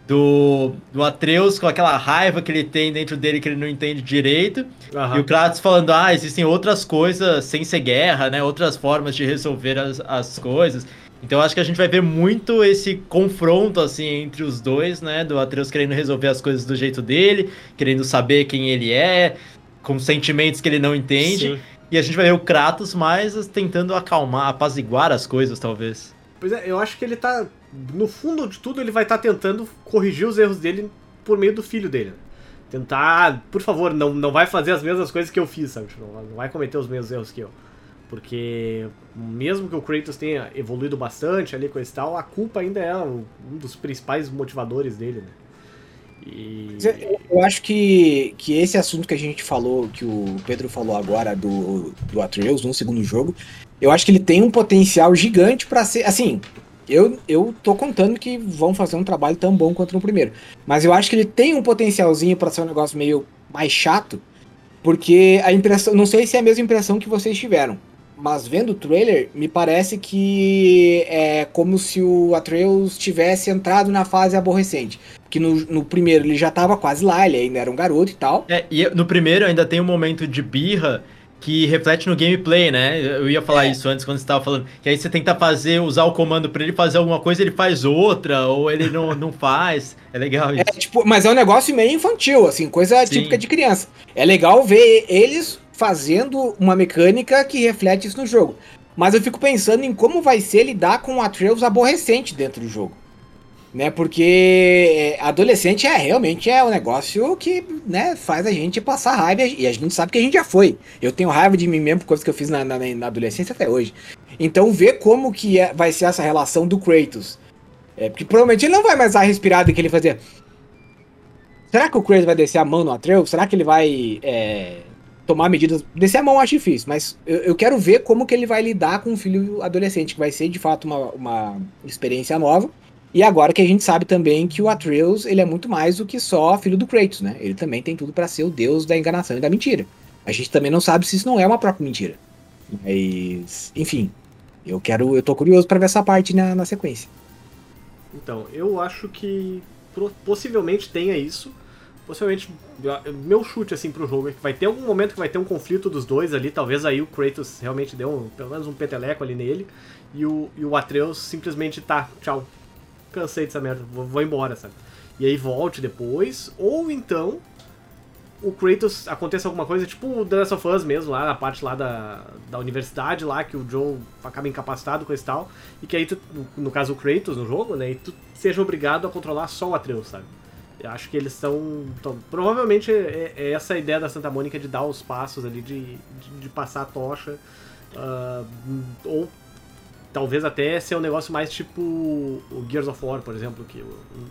Do, do Atreus com aquela raiva que ele tem dentro dele que ele não entende direito. Aham. E o Kratos falando, ah, existem outras coisas sem ser guerra, né? Outras formas de resolver as, as coisas. Então eu acho que a gente vai ver muito esse confronto, assim, entre os dois, né? Do Atreus querendo resolver as coisas do jeito dele, querendo saber quem ele é, com sentimentos que ele não entende. Sim. E a gente vai ver o Kratos mais tentando acalmar, apaziguar as coisas, talvez. Pois é, eu acho que ele tá. No fundo de tudo, ele vai estar tentando corrigir os erros dele por meio do filho dele. Tentar, ah, por favor, não, não vai fazer as mesmas coisas que eu fiz, sabe? Tipo, Não, não vai cometer os mesmos erros que eu. Porque, mesmo que o Kratos tenha evoluído bastante ali com esse tal, a culpa ainda é um dos principais motivadores dele, né? E. Eu, acho que, que esse assunto que a gente falou, que o Pedro falou agora do, do Atreus no segundo jogo, eu acho que ele tem um potencial gigante pra ser. Assim, eu, eu tô contando que vão fazer um trabalho tão bom quanto no primeiro. Mas eu acho que ele tem um potencialzinho pra ser um negócio meio mais chato, porque a impressão. Não sei se é a mesma impressão que vocês tiveram. Mas vendo o trailer, me parece que é como se o Atreus tivesse entrado na fase aborrecente. Que no, no primeiro ele já tava quase lá, ele ainda era um garoto e tal. É, e no primeiro ainda tem um momento de birra que reflete no gameplay, né? Eu ia falar É. isso antes quando você tava falando. Que aí você tenta fazer, usar o comando pra ele fazer alguma coisa, ele faz outra, ou ele não, [laughs] não faz. É legal isso. É, tipo, mas é um negócio meio infantil, assim, coisa Sim. típica de criança. É legal ver eles fazendo uma mecânica que reflete isso no jogo. Mas eu fico pensando em como vai ser lidar com o Atreus aborrecente dentro do jogo. Né, porque é, adolescente é realmente é um negócio que né, faz a gente passar raiva e a gente sabe que a gente já foi. Eu tenho raiva de mim mesmo por coisas que eu fiz na, na, na adolescência até hoje. Então ver como que é- vai ser essa relação do Kratos. É, porque provavelmente ele não vai mais dar a respirada que ele fazia. Será que o Kratos vai descer a mão no Atreus? Será que ele vai é, tomar medidas? Descer a mão eu acho difícil, mas eu, eu quero ver como que ele vai lidar com um filho adolescente, que vai ser de fato uma, uma experiência nova. E agora que a gente sabe também que o Atreus ele é muito mais do que só filho do Kratos, né? Ele também tem tudo pra ser o deus da enganação e da mentira. A gente também não sabe se isso não é uma própria mentira. Mas, enfim, eu quero, eu tô curioso pra ver essa parte na, na sequência. Então, eu acho que possivelmente tenha isso. Possivelmente, meu chute assim pro jogo é que vai ter algum momento que vai ter um conflito dos dois ali. Talvez aí o Kratos realmente deu um- pelo menos um peteleco ali nele. E o, e o Atreus simplesmente tá, tchau. Cansei dessa merda, vou, vou embora, sabe? E aí volte depois. Ou então o Kratos aconteça alguma coisa, tipo o The of Us mesmo, lá na parte lá da, da universidade lá, que o Joe acaba incapacitado com esse tal, e que aí tu, no, caso o Kratos no jogo, né, e tu seja obrigado a controlar só o Atreus, sabe? Eu acho que eles estão. tão- Provavelmente é, é essa a ideia da Santa Mônica de dar os passos ali, de, de, de passar a tocha. ah, ou talvez até ser um negócio mais tipo o Gears of War, por exemplo, que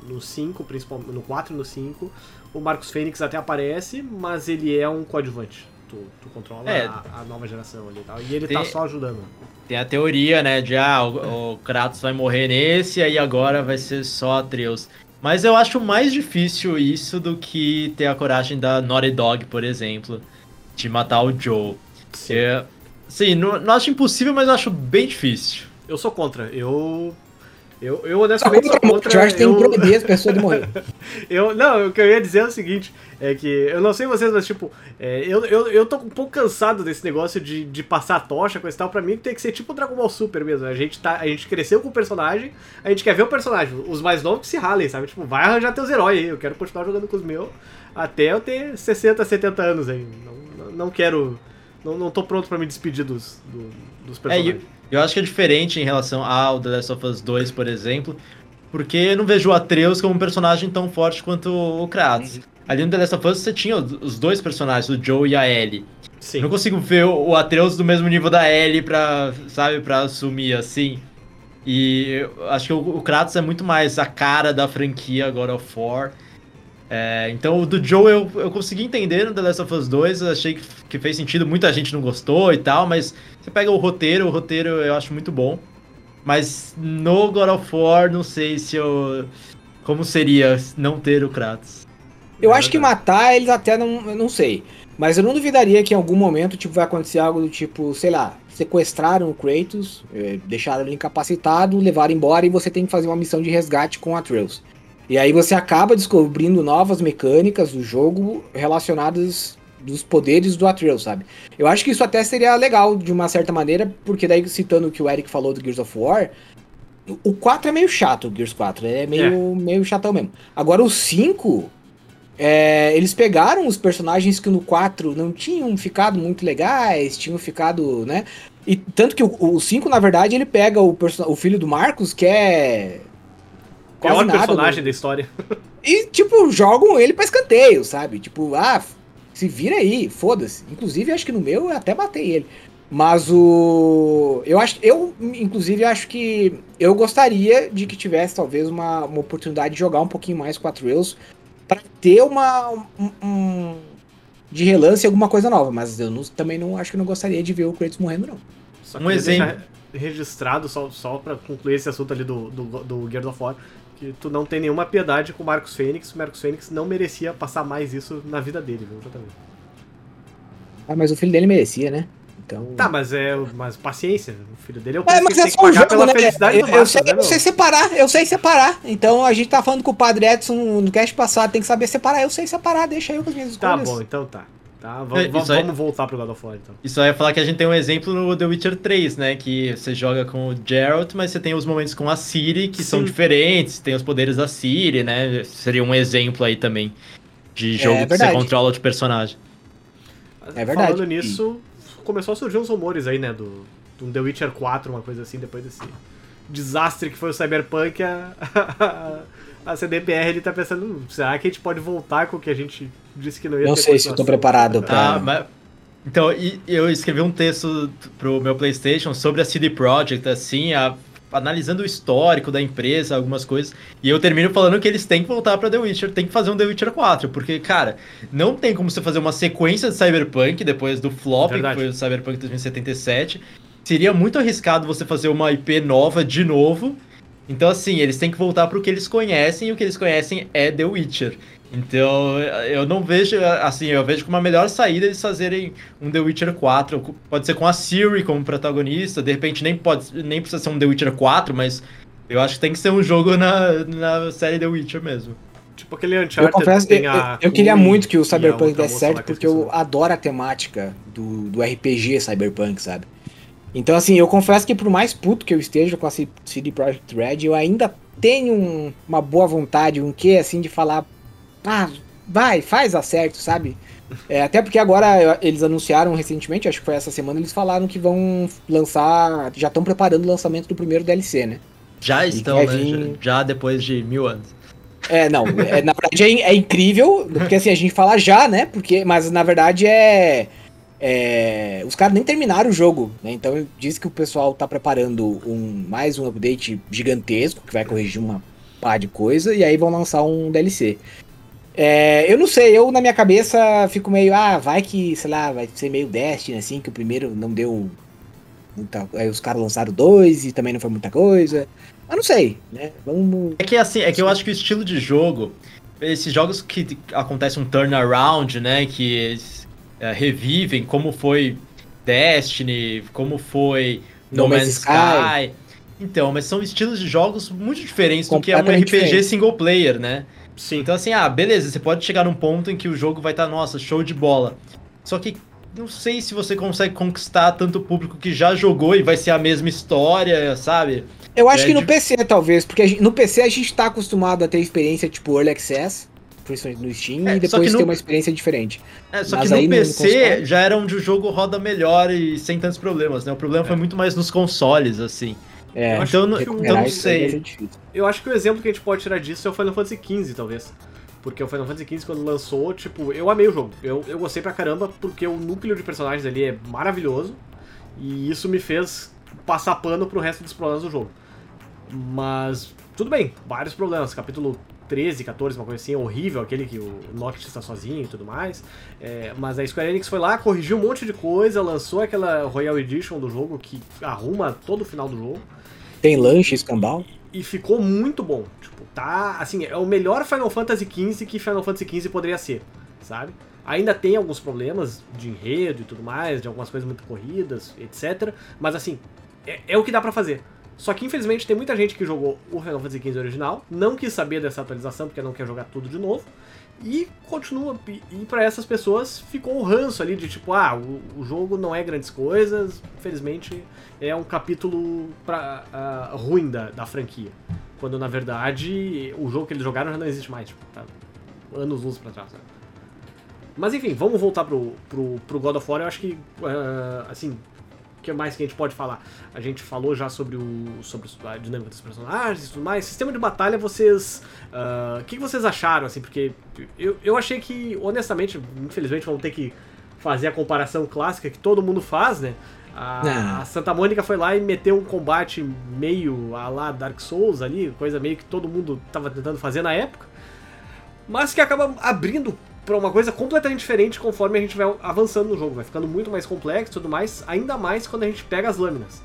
no 5, principalmente no 4 e no 5, o Marcos Fênix até aparece, mas ele é um coadjuvante. Tu, tu controla É. a, a nova geração ali e tal. E ele Tem- tá só ajudando. Tem a teoria, né, de ah, o, o Kratos vai morrer nesse, aí agora vai ser só Atreus. Mas eu acho mais difícil isso do que ter a coragem da Naughty Dog, por exemplo, de matar o Joe. É, sim, não, não acho impossível, mas eu acho bem difícil. Eu sou contra. Eu. Eu, eu honestamente sou contra. Eu acho que tem eu- que proibir as pessoas de morrer. [laughs] Eu, não, o que eu ia dizer é o seguinte, é que, eu não sei vocês, mas tipo, é, eu, eu, eu tô um pouco cansado desse negócio de, de passar a tocha, coisa e tal, pra mim tem que ser tipo o Dragon Ball Super mesmo, a gente, tá, a gente cresceu com o personagem, a gente quer ver o personagem, os mais novos que se ralem, sabe, tipo, vai arranjar teus heróis aí, eu quero continuar jogando com os meus até eu ter 60, 70 anos aí, não, não, não quero, não, não tô pronto pra me despedir dos, do- dos É, personagens. e eu acho que é diferente em relação ao The Last of Us 2, por exemplo, porque eu não vejo o Atreus como um personagem tão forte quanto o Kratos. Ali no The Last of Us você tinha os dois personagens, o Joe e a Ellie. Sim. Eu não consigo ver o Atreus do mesmo nível da Ellie pra, sabe, pra assumir assim. E acho que o, o Kratos é muito mais a cara da franquia God of War. É, então o do Joe eu, eu consegui entender no The Last of Us 2, eu achei que, que fez sentido, muita gente não gostou e tal, mas você pega o roteiro, o roteiro eu acho muito bom. Mas no God of War, não sei se eu. Como seria não ter o Kratos? Eu acho que matar eles até não. Não sei. Mas eu não duvidaria que em algum momento tipo, vai acontecer algo do tipo, sei lá, sequestraram o Kratos, eh, deixaram ele incapacitado, levaram embora e você tem que fazer uma missão de resgate com o Atreus. E aí você acaba descobrindo novas mecânicas do jogo relacionadas dos poderes do Atreus, sabe? Eu acho que isso até seria legal de uma certa maneira, porque daí citando o que o Eric falou do Gears of War, o 4 é meio chato, o Gears 4, é meio, meio chatão mesmo. Agora o 5, é, eles pegaram os personagens que no 4 não tinham ficado muito legais, tinham ficado, né? E tanto que o, o 5, na verdade, ele pega o, o filho do Marcos, que é. Pior nada personagem da história. E, tipo, jogam ele pra escanteio, sabe? Tipo, ah, se vira aí, foda-se. Inclusive, acho que no meu eu até matei ele. Mas o. Eu acho. Eu, inclusive, acho que. Eu gostaria de que tivesse, talvez, uma, uma oportunidade de jogar um pouquinho mais com a Trails pra ter uma. Um, um- de relance alguma coisa nova. Mas eu não- também não acho que não gostaria de ver o Kratos morrendo, não. Só Um exemplo. registrado, só, só pra concluir esse assunto ali do, do, do Gears of War, que tu não tem nenhuma piedade com o Marcos Fênix. O Marcos Fênix não merecia passar mais isso na vida dele, viu, JW? Ah, mas o filho dele merecia, né? Então. Tá, mas é. Mas paciência, o filho dele é o É, mas que é que só um pagar jogo, pela né? felicidade Eu, do eu Marcos, sei, né, eu sei separar, eu sei separar. Então a gente tá falando com o Padre Edson no cast passado, tem que saber separar. Eu sei separar, deixa eu com as minhas Tá escolhas. bom, então tá. Tá, É, vamos, vamos, voltar pro God of War então. Isso aí ia falar que a gente tem um exemplo no The Witcher 3, né? Que você joga com o Geralt, mas você tem os momentos com a Ciri que são Sim. diferentes, tem os poderes da Ciri, né? Seria um exemplo aí também de jogo que você controla outro personagem. É verdade. Falando nisso, começou a surgir uns rumores aí, né, do, do The Witcher 4, uma coisa assim, depois desse desastre que foi o Cyberpunk, a, [laughs] a, CDPR ele tá pensando, "Hum, será que a gente pode voltar com o que a gente disse que não ia Não ter sei se eu tô continuação?" preparado pra. Ah, mas... Então, e- eu escrevi um texto pro meu PlayStation sobre a CD Projekt, assim, a- analisando o histórico da empresa, algumas coisas, e eu termino falando que eles têm que voltar pra The Witcher, tem que fazer um The Witcher 4, porque, cara, não tem como você fazer uma sequência de Cyberpunk depois do flop, que Verdade. foi o Cyberpunk 2077. Seria muito arriscado você fazer uma IP nova de novo. Então, assim, eles têm que voltar pro que eles conhecem, e o que eles conhecem é The Witcher. Então, eu não vejo, assim, eu vejo como a melhor saída eles fazerem um The Witcher 4. Pode ser com a Siri como protagonista, de repente nem, pode, nem precisa ser um The Witcher 4, mas Eu acho que tem que ser um jogo na, na série The Witcher mesmo. Tipo aquele Eu Uncharted confesso, tem eu, a eu queria muito que o Cyberpunk desse certo, porque eu adoro a temática do, do RPG Cyberpunk, sabe? Então, assim, eu confesso que por mais puto que eu esteja com a CD Projekt Red, eu ainda tenho um- uma boa vontade, um quê, assim, de falar, ah, vai, faz acerto, sabe? [laughs] É, até porque agora eles anunciaram recentemente, acho que foi essa semana, eles falaram que vão lançar, já estão preparando o lançamento do primeiro DLC, né? Já estão, né? vir- já depois de mil anos. É, não, é, na verdade é, é incrível, porque assim, a gente fala já, né? Porque, mas na verdade é. É, os caras nem terminaram o jogo, né? Então diz que o pessoal tá preparando um, mais um update gigantesco, que vai corrigir uma pá de coisa, e aí vão lançar um DLC. É, eu não sei, eu na minha cabeça fico meio, ah, vai que, sei lá, vai ser meio Destiny, assim, que o primeiro não deu muita. Aí os caras lançaram dois e também não foi muita coisa. Mas não sei, né? Vamos. É que assim, é que eu acho que o estilo de jogo, esses jogos que acontece um turnaround, né, que é, revivem, como foi Destiny, como foi No, No Man's Man's Sky. Então, mas são estilos de jogos muito diferentes do que é um RPG diferente. single player, né? Sim. Então assim, ah, beleza, você pode chegar num ponto em que o jogo vai estar, nossa, show de bola. Só que não sei se você consegue conquistar tanto público que já jogou e vai ser a mesma história, sabe? Eu acho É que no de- PC, talvez, porque a gente- no PC a gente tá acostumado a ter experiência tipo Early Access, principalmente no Steam, É, e só depois que no- ter uma experiência diferente. É, só Mas que no no PC console- já era onde o jogo roda melhor e sem tantos problemas, né? O problema foi muito mais nos consoles, assim. É, Eu acho Então, não- que então não sei. difícil. Eu acho que o exemplo que a gente pode tirar disso é o Final Fantasy XV, talvez. Porque o Final Fantasy XV, quando lançou, tipo, eu amei o jogo. Eu, eu gostei pra caramba, porque o núcleo de personagens ali é maravilhoso. E isso me fez passar pano pro resto dos problemas do jogo. Mas, tudo bem, vários problemas. Capítulo 13, 14, uma coisa assim, horrível, aquele que o Noctis está sozinho e tudo mais. É, mas a Square Enix foi lá, corrigiu um monte de coisa, lançou aquela Royal Edition do jogo que arruma todo o final do jogo. Tem lanche, escambau. E ficou muito bom. Tipo, tá. Assim, é o melhor Final Fantasy XV que Final Fantasy XV poderia ser, sabe? Ainda tem alguns problemas de enredo e tudo mais, de algumas coisas muito corridas, etc. Mas assim, é, é o que dá pra fazer. Só que infelizmente tem muita gente que jogou o Final Fantasy XV original, não quis saber dessa atualização porque não quer jogar tudo de novo. E continua. E pra essas pessoas ficou o ranço ali de tipo, ah, o, o jogo não é grandes coisas, infelizmente é um capítulo pra, ah, ruim da, da franquia. Quando na verdade o jogo que eles jogaram já não existe mais, tipo, tá anos luz pra trás. né? Mas enfim, vamos voltar pro, pro, pro God of War. Eu acho que, ah, assim, que mais que a gente pode falar? A gente falou já sobre, o, sobre a dinâmica dos personagens e tudo mais. Sistema de batalha, vocês. ah, O que, que vocês acharam, assim? Porque eu, eu achei que, honestamente, infelizmente, vamos ter que fazer a comparação clássica que todo mundo faz, né? A, Não. a Santa Mônica foi lá e meteu um combate meio a lá Dark Souls ali, coisa meio que todo mundo tava tentando fazer na época, mas que acaba abrindo pra uma coisa completamente diferente conforme a gente vai avançando no jogo, vai ficando muito mais complexo e tudo mais, ainda mais quando a gente pega as lâminas.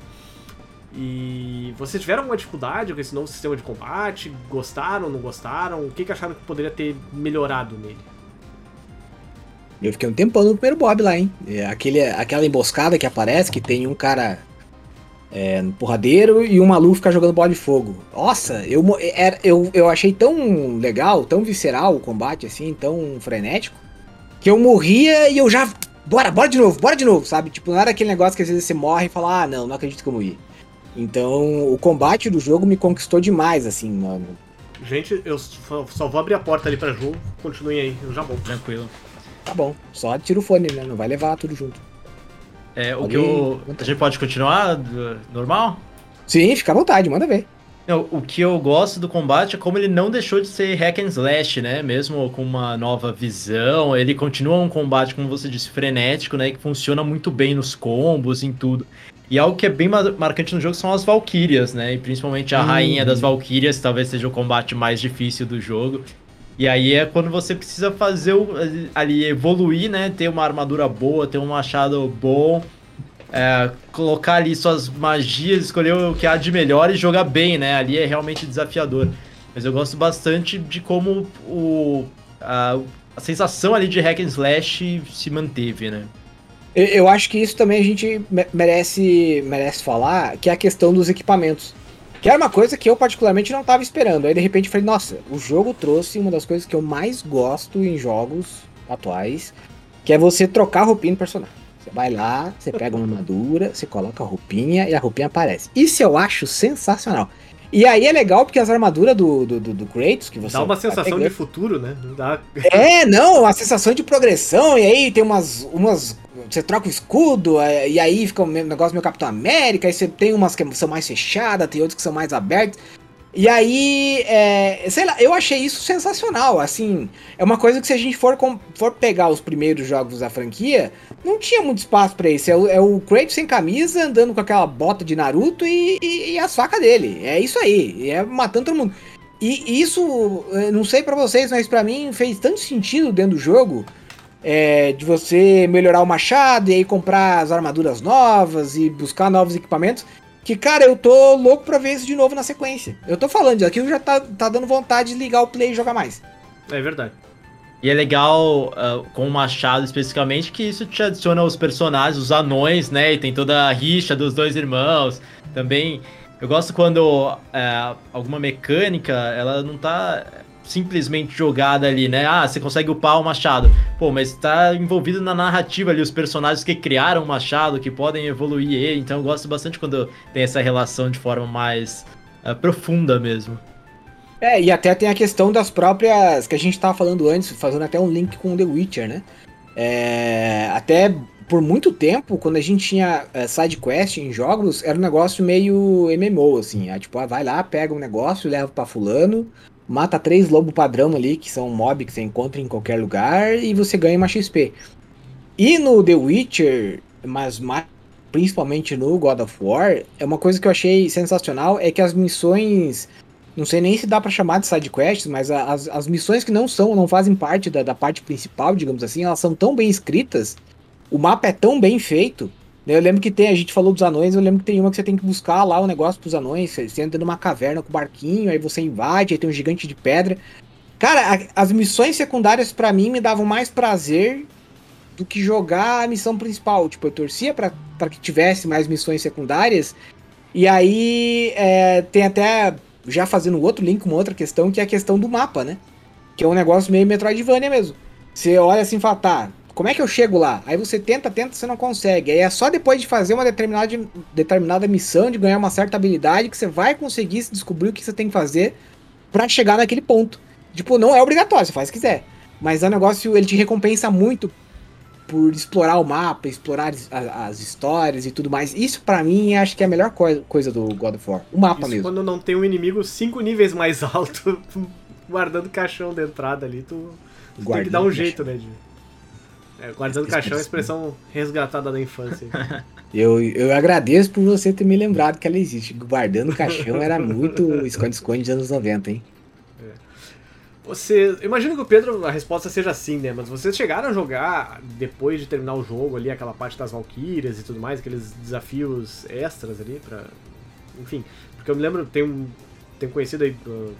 E vocês tiveram alguma dificuldade com esse novo sistema de combate? Gostaram, não gostaram? O que, que acharam que poderia ter melhorado nele? Eu fiquei um tempão no primeiro Bob lá, hein? É, aquele, aquela emboscada que aparece, que tem um cara é, no porradeiro e um maluco fica jogando bola de fogo. Nossa, eu, eu, eu achei tão legal, tão visceral o combate, assim, tão frenético, que eu morria e eu já. Bora, bora de novo, bora de novo, sabe? Tipo, não era aquele negócio que às vezes você morre e fala, ah, não, não acredito que eu morri. Então, o combate do jogo me conquistou demais, assim, mano. Gente, eu só, só vou abrir a porta ali pra jogo, continuem aí, eu já volto. Tranquilo. Tá bom, só tira o fone, né? Não vai levar tudo junto. É, o Pode que eu. A gente pode continuar normal? Sim, fica à vontade, manda ver. Não, o que eu gosto do combate é como ele não deixou de ser hack and slash, né? Mesmo com uma nova visão, ele continua um combate, como você disse, frenético, né? Que funciona muito bem nos combos, em tudo. E algo que é bem mar- marcante no jogo são as Valkyrias, né? E principalmente a Uhum. rainha das Valkyrias, talvez seja o combate mais difícil do jogo. E aí é quando você precisa fazer o, ali evoluir, né? Ter uma armadura boa, ter um machado bom, é, colocar ali suas magias, escolher o que há de melhor e jogar bem, né? Ali é realmente desafiador. Mas eu gosto bastante de como o, a, a sensação ali de hack and slash se manteve, né? Eu, eu acho que isso também a gente me- merece, merece falar, que é a questão dos equipamentos. Que era uma coisa que eu particularmente não tava esperando. Aí de repente eu falei, nossa, o jogo trouxe uma das coisas que eu mais gosto em jogos atuais, que é você trocar a roupinha do personagem. Você vai lá, você pega uma armadura, você coloca a roupinha e a roupinha aparece. Isso eu acho sensacional. E aí é legal porque as armaduras do, do, do, do Kratos, que você. Dá uma sensação pegando- de futuro, né? Dá... É, não, uma sensação de progressão, e aí tem umas. umas você troca o escudo, é, e aí fica um negócio meio Capitão América, aí você tem umas que são mais fechadas, tem outras que são mais abertas. E aí, é, sei lá, eu achei isso sensacional, assim, é uma coisa que se a gente for, for pegar os primeiros jogos da franquia, não tinha muito espaço pra isso, é o, é o Kratos sem camisa, andando com aquela bota de Naruto e, e, e dele, é isso aí, é matando todo mundo. E isso, não sei pra vocês, mas pra mim fez tanto sentido dentro do jogo, é, de você melhorar o machado e aí comprar as armaduras novas e buscar novos equipamentos, que, cara, eu tô louco pra ver isso de novo na sequência. Eu tô falando, aquilo já tá, tá dando vontade de ligar o play e jogar mais. É verdade. E é legal, ah, com o Machado especificamente, que isso te adiciona os personagens, os anões, né? E tem toda a rixa dos dois irmãos. Também, eu gosto quando é, alguma mecânica, ela não tá simplesmente jogada ali, né? Ah, você consegue upar o Machado. Pô, mas tá envolvido na narrativa ali, os personagens que criaram o Machado, que podem evoluir ele. Então eu gosto bastante quando tem essa relação de forma mais ah, profunda mesmo. É, e até tem a questão das próprias. que a gente tava falando antes, fazendo até um link com The Witcher, né? É, até por muito tempo, quando a gente tinha é, side quest em jogos, era um negócio meio MMO, assim. É, tipo, ah, vai lá, pega um negócio, leva pra fulano, mata três lobos padrão ali, que são mob que você encontra em qualquer lugar, e você ganha uma XP. E no The Witcher, mas mais principalmente no God of War, é uma coisa que eu achei sensacional, é que as missões não sei nem se dá pra chamar de side quests, mas as, as missões que não são, não fazem parte da, da parte principal, digamos assim, elas são tão bem escritas, o mapa é tão bem feito. Eu lembro que tem, a gente falou dos anões, eu lembro que tem uma que você tem que buscar lá o negócio pros anões, você entra numa caverna com o barquinho, aí você invade, aí tem um gigante de pedra. Cara, a- as missões secundárias pra mim me davam mais prazer do que jogar a missão principal. Tipo, eu torcia pra que tivesse mais missões secundárias. E aí é, tem até já fazendo outro link uma outra questão, que é a questão do mapa, né? Que é um negócio meio Metroidvania mesmo. Você olha assim e fala, tá, como é que eu chego lá? Aí você tenta, tenta, você não consegue. Aí é só depois de fazer uma determinada, determinada missão, de ganhar uma certa habilidade, que você vai conseguir descobrir o que você tem que fazer pra chegar naquele ponto. Tipo, não é obrigatório, você faz se quiser. Mas é um negócio, ele te recompensa muito por explorar o mapa, explorar as, as histórias e tudo mais. Isso pra mim acho que é a melhor coi- coisa do God of War. O mapa Isso mesmo. quando não tem um inimigo cinco níveis mais [laughs] alto, guardando caixão da entrada ali, tu, tu tem que dar um jeito, né? De... É, guardando caixão é a expressão resgatada da infância. [laughs] Eu, eu agradeço por você ter me lembrado que ela existe. Guardando caixão era muito [laughs] esconde-esconde dos anos 90, hein? Você. eu Imagino que o Pedro, a resposta seja sim, né? Mas vocês chegaram a jogar, depois de terminar o jogo ali, aquela parte das Valkyrias e tudo mais, aqueles desafios extras ali pra. Enfim. Porque eu me lembro, tem um. Um conhecido aí. do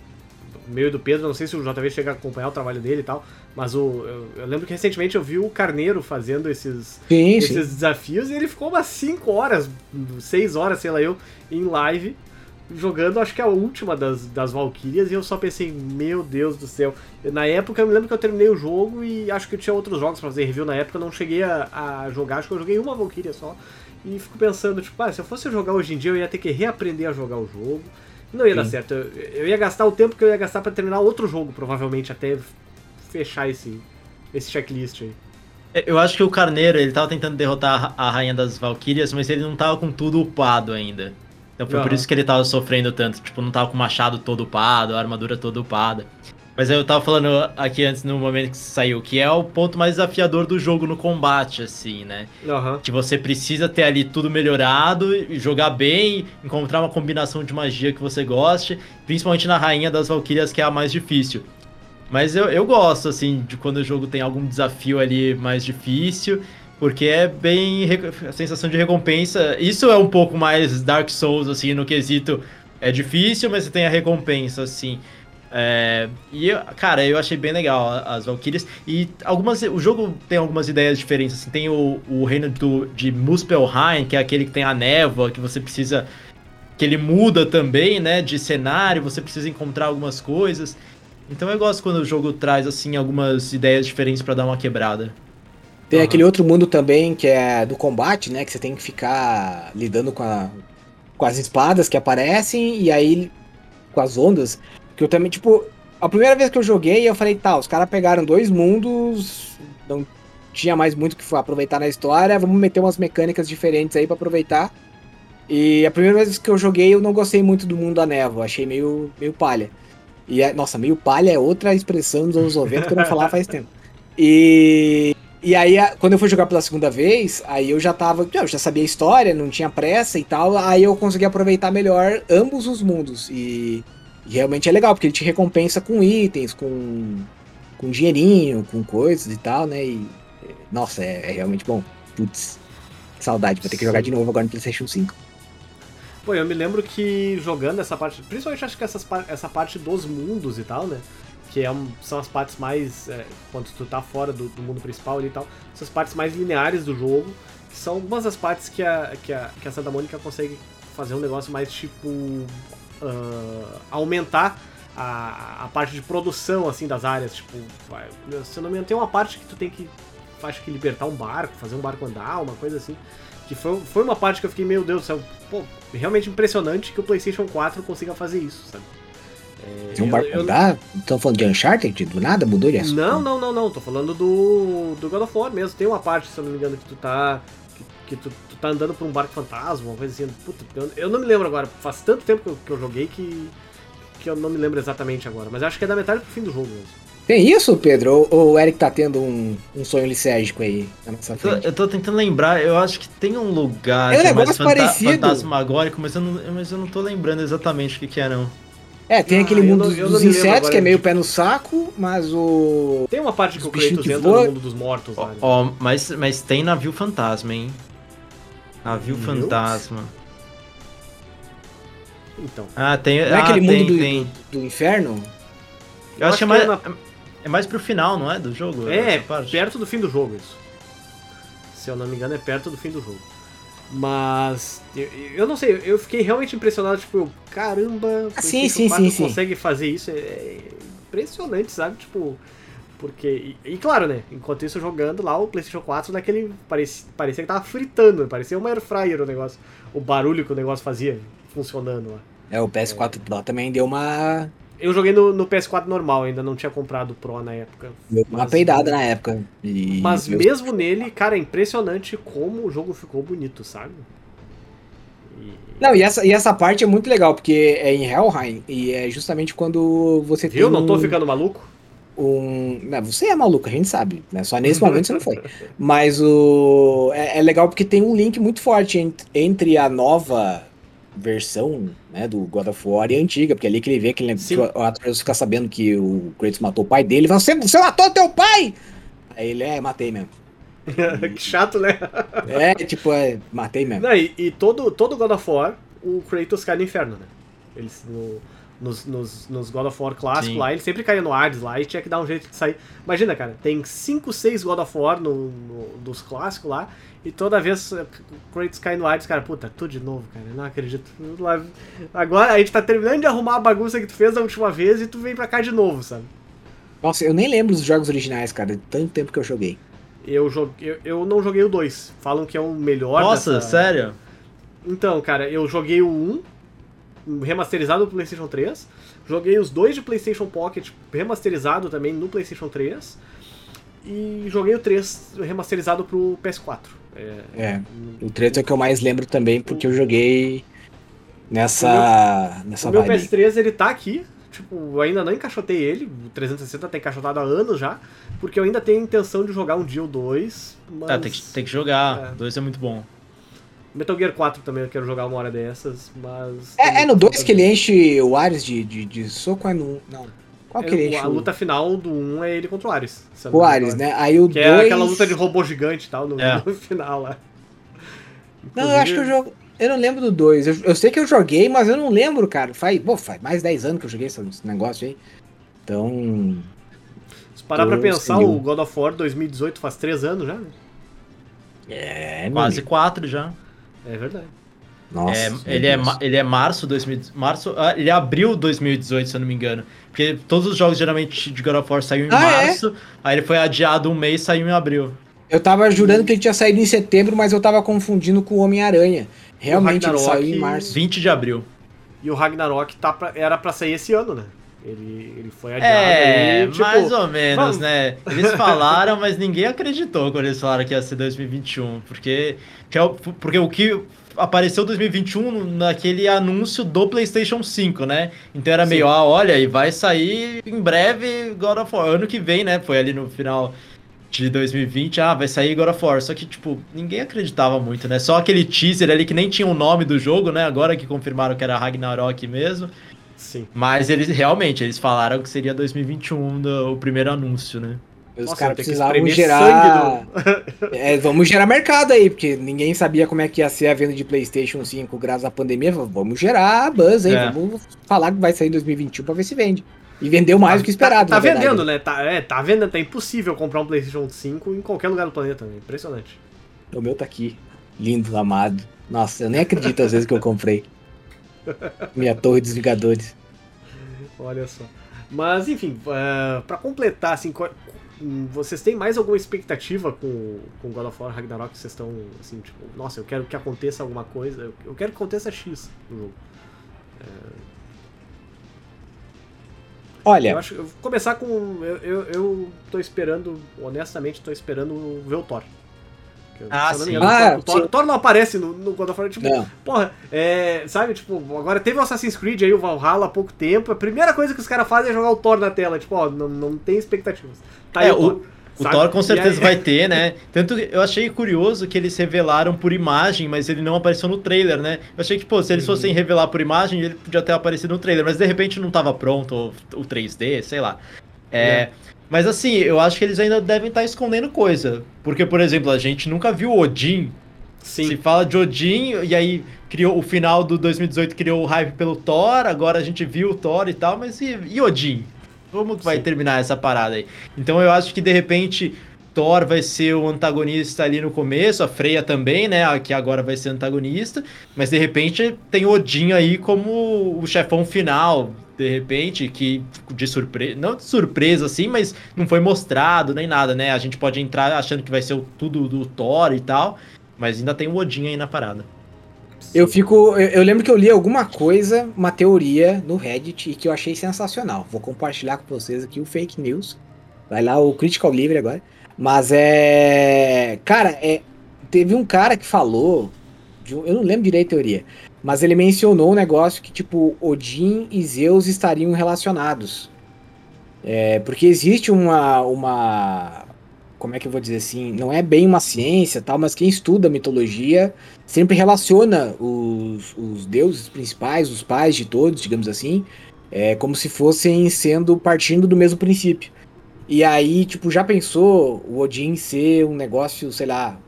meio do Pedro, não sei se o JV chega a acompanhar o trabalho dele e tal, mas o, eu, eu lembro que recentemente eu vi o Carneiro fazendo esses, Sim, esses sim. desafios e ele ficou umas 5 horas, 6 horas, sei lá eu, em live, jogando acho que a última das, das Valkyrias e eu só pensei, meu Deus do céu. Na época eu me lembro que eu terminei o jogo e acho que eu tinha outros jogos pra fazer review na época, eu não cheguei a, a jogar, acho que eu joguei uma Valkyria só. E fico pensando, tipo, ah, se eu fosse jogar hoje em dia eu ia ter que reaprender a jogar o jogo. Não ia dar Sim. certo. Eu, eu ia gastar o tempo que eu ia gastar pra terminar outro jogo, provavelmente, até fechar esse, esse checklist aí. Eu acho que o Carneiro, ele tava tentando derrotar a Rainha das Valquírias, mas ele não tava com tudo upado ainda. Então foi por Aham. isso que ele tava sofrendo tanto. Tipo, não tava com o machado todo upado, a armadura toda upada. Mas eu tava falando aqui antes, no momento que saiu, que é o ponto mais desafiador do jogo no combate, assim, né? Aham. Que você precisa ter ali tudo melhorado, jogar bem, encontrar uma combinação de magia que você goste, principalmente na Rainha das Valquírias, que é a mais difícil. Mas eu, eu gosto, assim, de quando o jogo tem algum desafio ali mais difícil, porque é bem a sensação de recompensa. Isso é um pouco mais Dark Souls, assim, no quesito. É difícil, mas você tem a recompensa, assim. É, e, cara, eu achei bem legal as Valkyrias. E algumas, o jogo tem algumas ideias diferentes. Assim, tem o, o reino do, de Muspelheim, que é aquele que tem a névoa, que você precisa que ele muda também, né, de cenário, você precisa encontrar algumas coisas. Então eu gosto quando o jogo traz assim algumas ideias diferentes para dar uma quebrada. Tem Aham. aquele outro mundo também que é do combate, né? Que você tem que ficar lidando com, a- com as espadas que aparecem e aí com as ondas. Que eu também, tipo, a primeira vez que eu joguei, eu falei, tá, os caras pegaram dois mundos, não tinha mais muito que aproveitar na história, vamos meter umas mecânicas diferentes aí pra aproveitar. E a primeira vez que eu joguei, eu não gostei muito do mundo da névoa, achei meio, meio palha. E é, nossa, meio palha é outra expressão dos anos 90 que eu não falava faz tempo. E e aí, quando eu fui jogar pela segunda vez, aí eu já tava. Eu já sabia a história, não tinha pressa e tal. Aí eu consegui aproveitar melhor ambos os mundos. E, e realmente é legal, porque ele te recompensa com itens, com, com dinheirinho, com coisas e tal, né? E. Nossa, é, é realmente bom. Putz, que saudade, vou ter que jogar de novo agora no PlayStation 5. Pô, eu me lembro que jogando essa parte, principalmente acho que essas, essa parte dos mundos e tal, né? Que é um- são as partes mais. É, quando tu tá fora do, do mundo principal ali e tal, essas partes mais lineares do jogo, que são algumas das partes que a, que a, que a Santa Mônica consegue fazer um negócio mais tipo. Ah, aumentar a, a parte de produção assim das áreas. Tipo, vai- se eu não me engano, tem uma parte que tu tem que. Acho que libertar um barco, fazer um barco andar, uma coisa assim. Que foi, foi uma parte que eu fiquei, meu Deus do céu, pô, realmente impressionante que o PlayStation 4 consiga fazer isso, sabe? É, Tem um eu- barco eu- andar? Estão falando de Uncharted? Do nada? Mudou de assunto? Não, não, não, não. Tô falando do, do God of War mesmo. Tem uma parte, se eu não me engano, que tu tá. Que, que tu tá andando por um barco fantasma, uma coisa assim. Puta, eu, eu não me lembro agora. Faz tanto tempo que eu, que eu joguei que. que eu não me lembro exatamente agora. Mas acho que é da metade pro fim do jogo mesmo. Tem isso, Pedro? Ou, ou o Eric tá tendo um, um sonho licérgico aí na nossa Eu tô, frente? eu tô tentando lembrar, eu acho que tem um lugar É um é mais negócio parecido. fantasmagórico, mas eu, não, mas eu não tô lembrando exatamente o que, que é, não. É, tem Ah, aquele mundo não- dos, dos insetos, agora que é meio pé no saco, mas o. Tem uma parte que o Kratos entra no mundo dos mortos lá. né? Ó, mas, mas tem navio fantasma, hein? Navio Meu fantasma. Então. Ah, tem. Não é ah, aquele tem, mundo do, tem. do, do inferno? Eu acho que é é mais, na- é mais pro final, não é? Do jogo? É, perto do fim do jogo isso. Se eu não me engano, é perto do fim do jogo. Mas, eu, eu não sei, eu fiquei realmente impressionado, tipo, eu, caramba, o Ah, sim, PlayStation sim, 4 sim, sim. consegue fazer isso, é, é impressionante, sabe? Tipo, porque, e, e claro, né, enquanto isso jogando lá, o PlayStation 4 daquele, parecia, parecia que tava fritando, parecia uma air fryer o negócio, o barulho que o negócio fazia funcionando lá. É, o PS4 Pro também deu uma, Eu joguei no, no PS4 normal, ainda não tinha comprado o Pro na época. deu uma Mas- peidada na época. E Mas mesmo nele, cara, é impressionante como o jogo ficou bonito, sabe? Não, e essa, e essa parte é muito legal, porque é em Helheim, e é justamente quando você Viu? tem Não tô ficando maluco? Um. Não, você é maluco, a gente sabe, né? Só nesse momento você não foi. Mas o. É, é legal porque tem um link muito forte ent- entre a nova versão né, do God of War e a antiga, porque é ali que ele vê que, ele, que o Atreus fica sabendo que o Kratos matou o pai dele, ele fala, você, você matou teu pai! Aí ele, é, matei mesmo. [laughs] que chato, né? É, tipo, é, matei mesmo. Não, e, e todo, todo God of War, o Kratos cai no inferno, né? Eles, no- nos, nos, nos God of War clássicos lá, ele sempre caía no Hades lá e tinha que dar um jeito de sair. Imagina, cara, tem 5, 6 God of War no, no- dos clássicos lá, e toda vez eh, o Kratos cai no Hades, cara, puta, tudo de novo, cara, eu não acredito. Agora a gente tá terminando de arrumar a bagunça que tu fez a última vez e tu vem pra cá de novo, sabe? Nossa, eu nem lembro dos jogos originais, cara, de tanto tempo que eu joguei. Eu, joguei, eu, eu não joguei o 2. Falam que é o melhor Nossa, dessa- sério? Então, cara, eu joguei o 1 remasterizado pro PlayStation 3. Joguei os dois de PlayStation Pocket remasterizado também no PlayStation 3. E joguei o 3 remasterizado pro PS4. É, É, o 3 é o que eu mais lembro também, porque eu joguei nessa, nessa o meu vibe. PS3 ele tá aqui. Tipo, eu ainda não encaixotei ele. O 360 tá encaixotado há anos já. Porque eu ainda tenho intenção de jogar um dia ou dois. Mas... Ah, tem que, tem que jogar. É. Dois é muito bom. Metal Gear 4 também eu quero jogar uma hora dessas, mas. É, é no 2 que ele enche o Ares de, de, de soco, é no. Não. Qual que ele enche? A o- luta final do 1 é ele contra o Ares. O Ares, né? Aí o 2. Que é aquela luta de robô gigante e tal no, É. [laughs] no final lá. Não, eu acho que eu jogo. Eu não lembro do 2. Eu, eu sei que eu joguei, mas eu não lembro, cara. Faz, bom, faz mais 10 anos que eu joguei esse, esse negócio aí. Então. Se parar pra pensar, o God of War 2018 faz 3 anos já, né? É, Quase amigo. quatro já. É verdade. Nossa. É, ele, é, ele é março 2000, março, ah, ele é abril 2018, se eu não me engano. Porque todos os jogos geralmente de God of War saíam em Ah, é? março, aí ele foi adiado um mês e saiu em abril. Eu tava jurando que ele tinha saído em setembro, mas eu tava confundindo com o Homem-Aranha. Realmente ele Ragnarok- saiu em março. 20 de abril. E o Ragnarok tá pra- era pra sair esse ano, né? Ele, ele foi adiado É, aí, tipo, mais ou menos, vamos- né? Eles [laughs] falaram, mas ninguém acreditou quando eles falaram que ia ser 2021. Porque, real- porque o que apareceu 2021 naquele anúncio do PlayStation 5, né? Então era meio, Sim. ah, olha, e vai sair em breve God of War. Ano que vem, né? Foi ali no final de 2020, ah, vai sair God of War. Só que, tipo, ninguém acreditava muito, né? Só aquele teaser ali que nem tinha o nome do jogo, né? Agora que confirmaram que era Ragnarok mesmo. Sim. Mas eles realmente, eles falaram que seria 2021 do- o primeiro anúncio, né? Os Nossa, caras tem que precisavam gerar. sangue [laughs] É, vamos gerar mercado aí, porque ninguém sabia como é que ia ser a venda de PlayStation 5 graças à pandemia. Vamos gerar buzz aí, É. vamos falar que vai sair em 2021 pra ver se vende. E vendeu mais do que esperado. Tá, na tá verdade. vendendo, né? Tá, é, tá vendendo. Tá impossível comprar um PlayStation 5 em qualquer lugar do planeta. Né? Impressionante. O meu tá aqui. Lindo, amado. Nossa, eu nem acredito às vezes que eu comprei. [laughs] Minha torre dos Vingadores. Olha só. Mas, enfim, uh, para completar, assim, qual- vocês têm mais alguma expectativa com, com God of War Ragnarok? Vocês estão, assim, tipo, nossa, eu quero que aconteça alguma coisa, eu, quero que aconteça X no jogo. Olha, Eu acho eu vou começar com. Eu, eu, eu tô esperando, honestamente, tô esperando ver o Thor. Ah, sim. engano, Ah, o, Thor, sim. o Thor não aparece no, no God of War, tipo, não. Porra, é, sabe, tipo, agora teve o Assassin's Creed aí, o Valhalla, há pouco tempo. A primeira coisa que os caras fazem é jogar o Thor na tela. Tipo, ó, não, não tem expectativas. Tá aí É, o Thor. O? Thor com certeza aí- vai ter, né? [laughs] Tanto que eu achei curioso que eles revelaram por imagem, mas ele não apareceu no trailer, né? Eu achei que, pô, se eles Uhum. fossem revelar por imagem, ele podia ter aparecido no trailer, mas de repente não tava pronto, ou o 3D, sei lá. É, Mas assim, eu acho que eles ainda devem estar escondendo coisa. Porque, por exemplo, a gente nunca viu o Odin. Sim. Se fala de Odin, e aí criou o final do 2018 criou o hype pelo Thor, agora a gente viu o Thor e tal, mas e, e Odin? Como que vai Sim. terminar essa parada aí? Então eu acho que de repente Thor vai ser o antagonista ali no começo, a Freya também, né? Que agora vai ser antagonista, mas de repente tem Odin aí como o chefão final. De repente, que de surpresa, não de surpresa assim, mas não foi mostrado nem nada, né? A gente pode entrar achando que vai ser o- tudo do Thor e tal, mas ainda tem o Odin aí na parada. Eu fico. Eu, eu lembro que eu li alguma coisa, uma teoria no Reddit e que eu achei sensacional. Vou compartilhar com vocês aqui o fake news. Vai lá o Critical Livre agora. Mas é. Cara, é. Teve um cara que falou. de eu não lembro direito a teoria. Mas ele mencionou um negócio que, tipo, Odin e Zeus estariam relacionados. É, porque existe uma, uma. Como é que eu vou dizer assim? Não é bem uma ciência tal, mas quem estuda mitologia sempre relaciona os, os deuses principais, os pais de todos, digamos assim, é, como se fossem sendo partindo do mesmo princípio. E aí, tipo, já pensou o Odin ser um negócio, sei lá.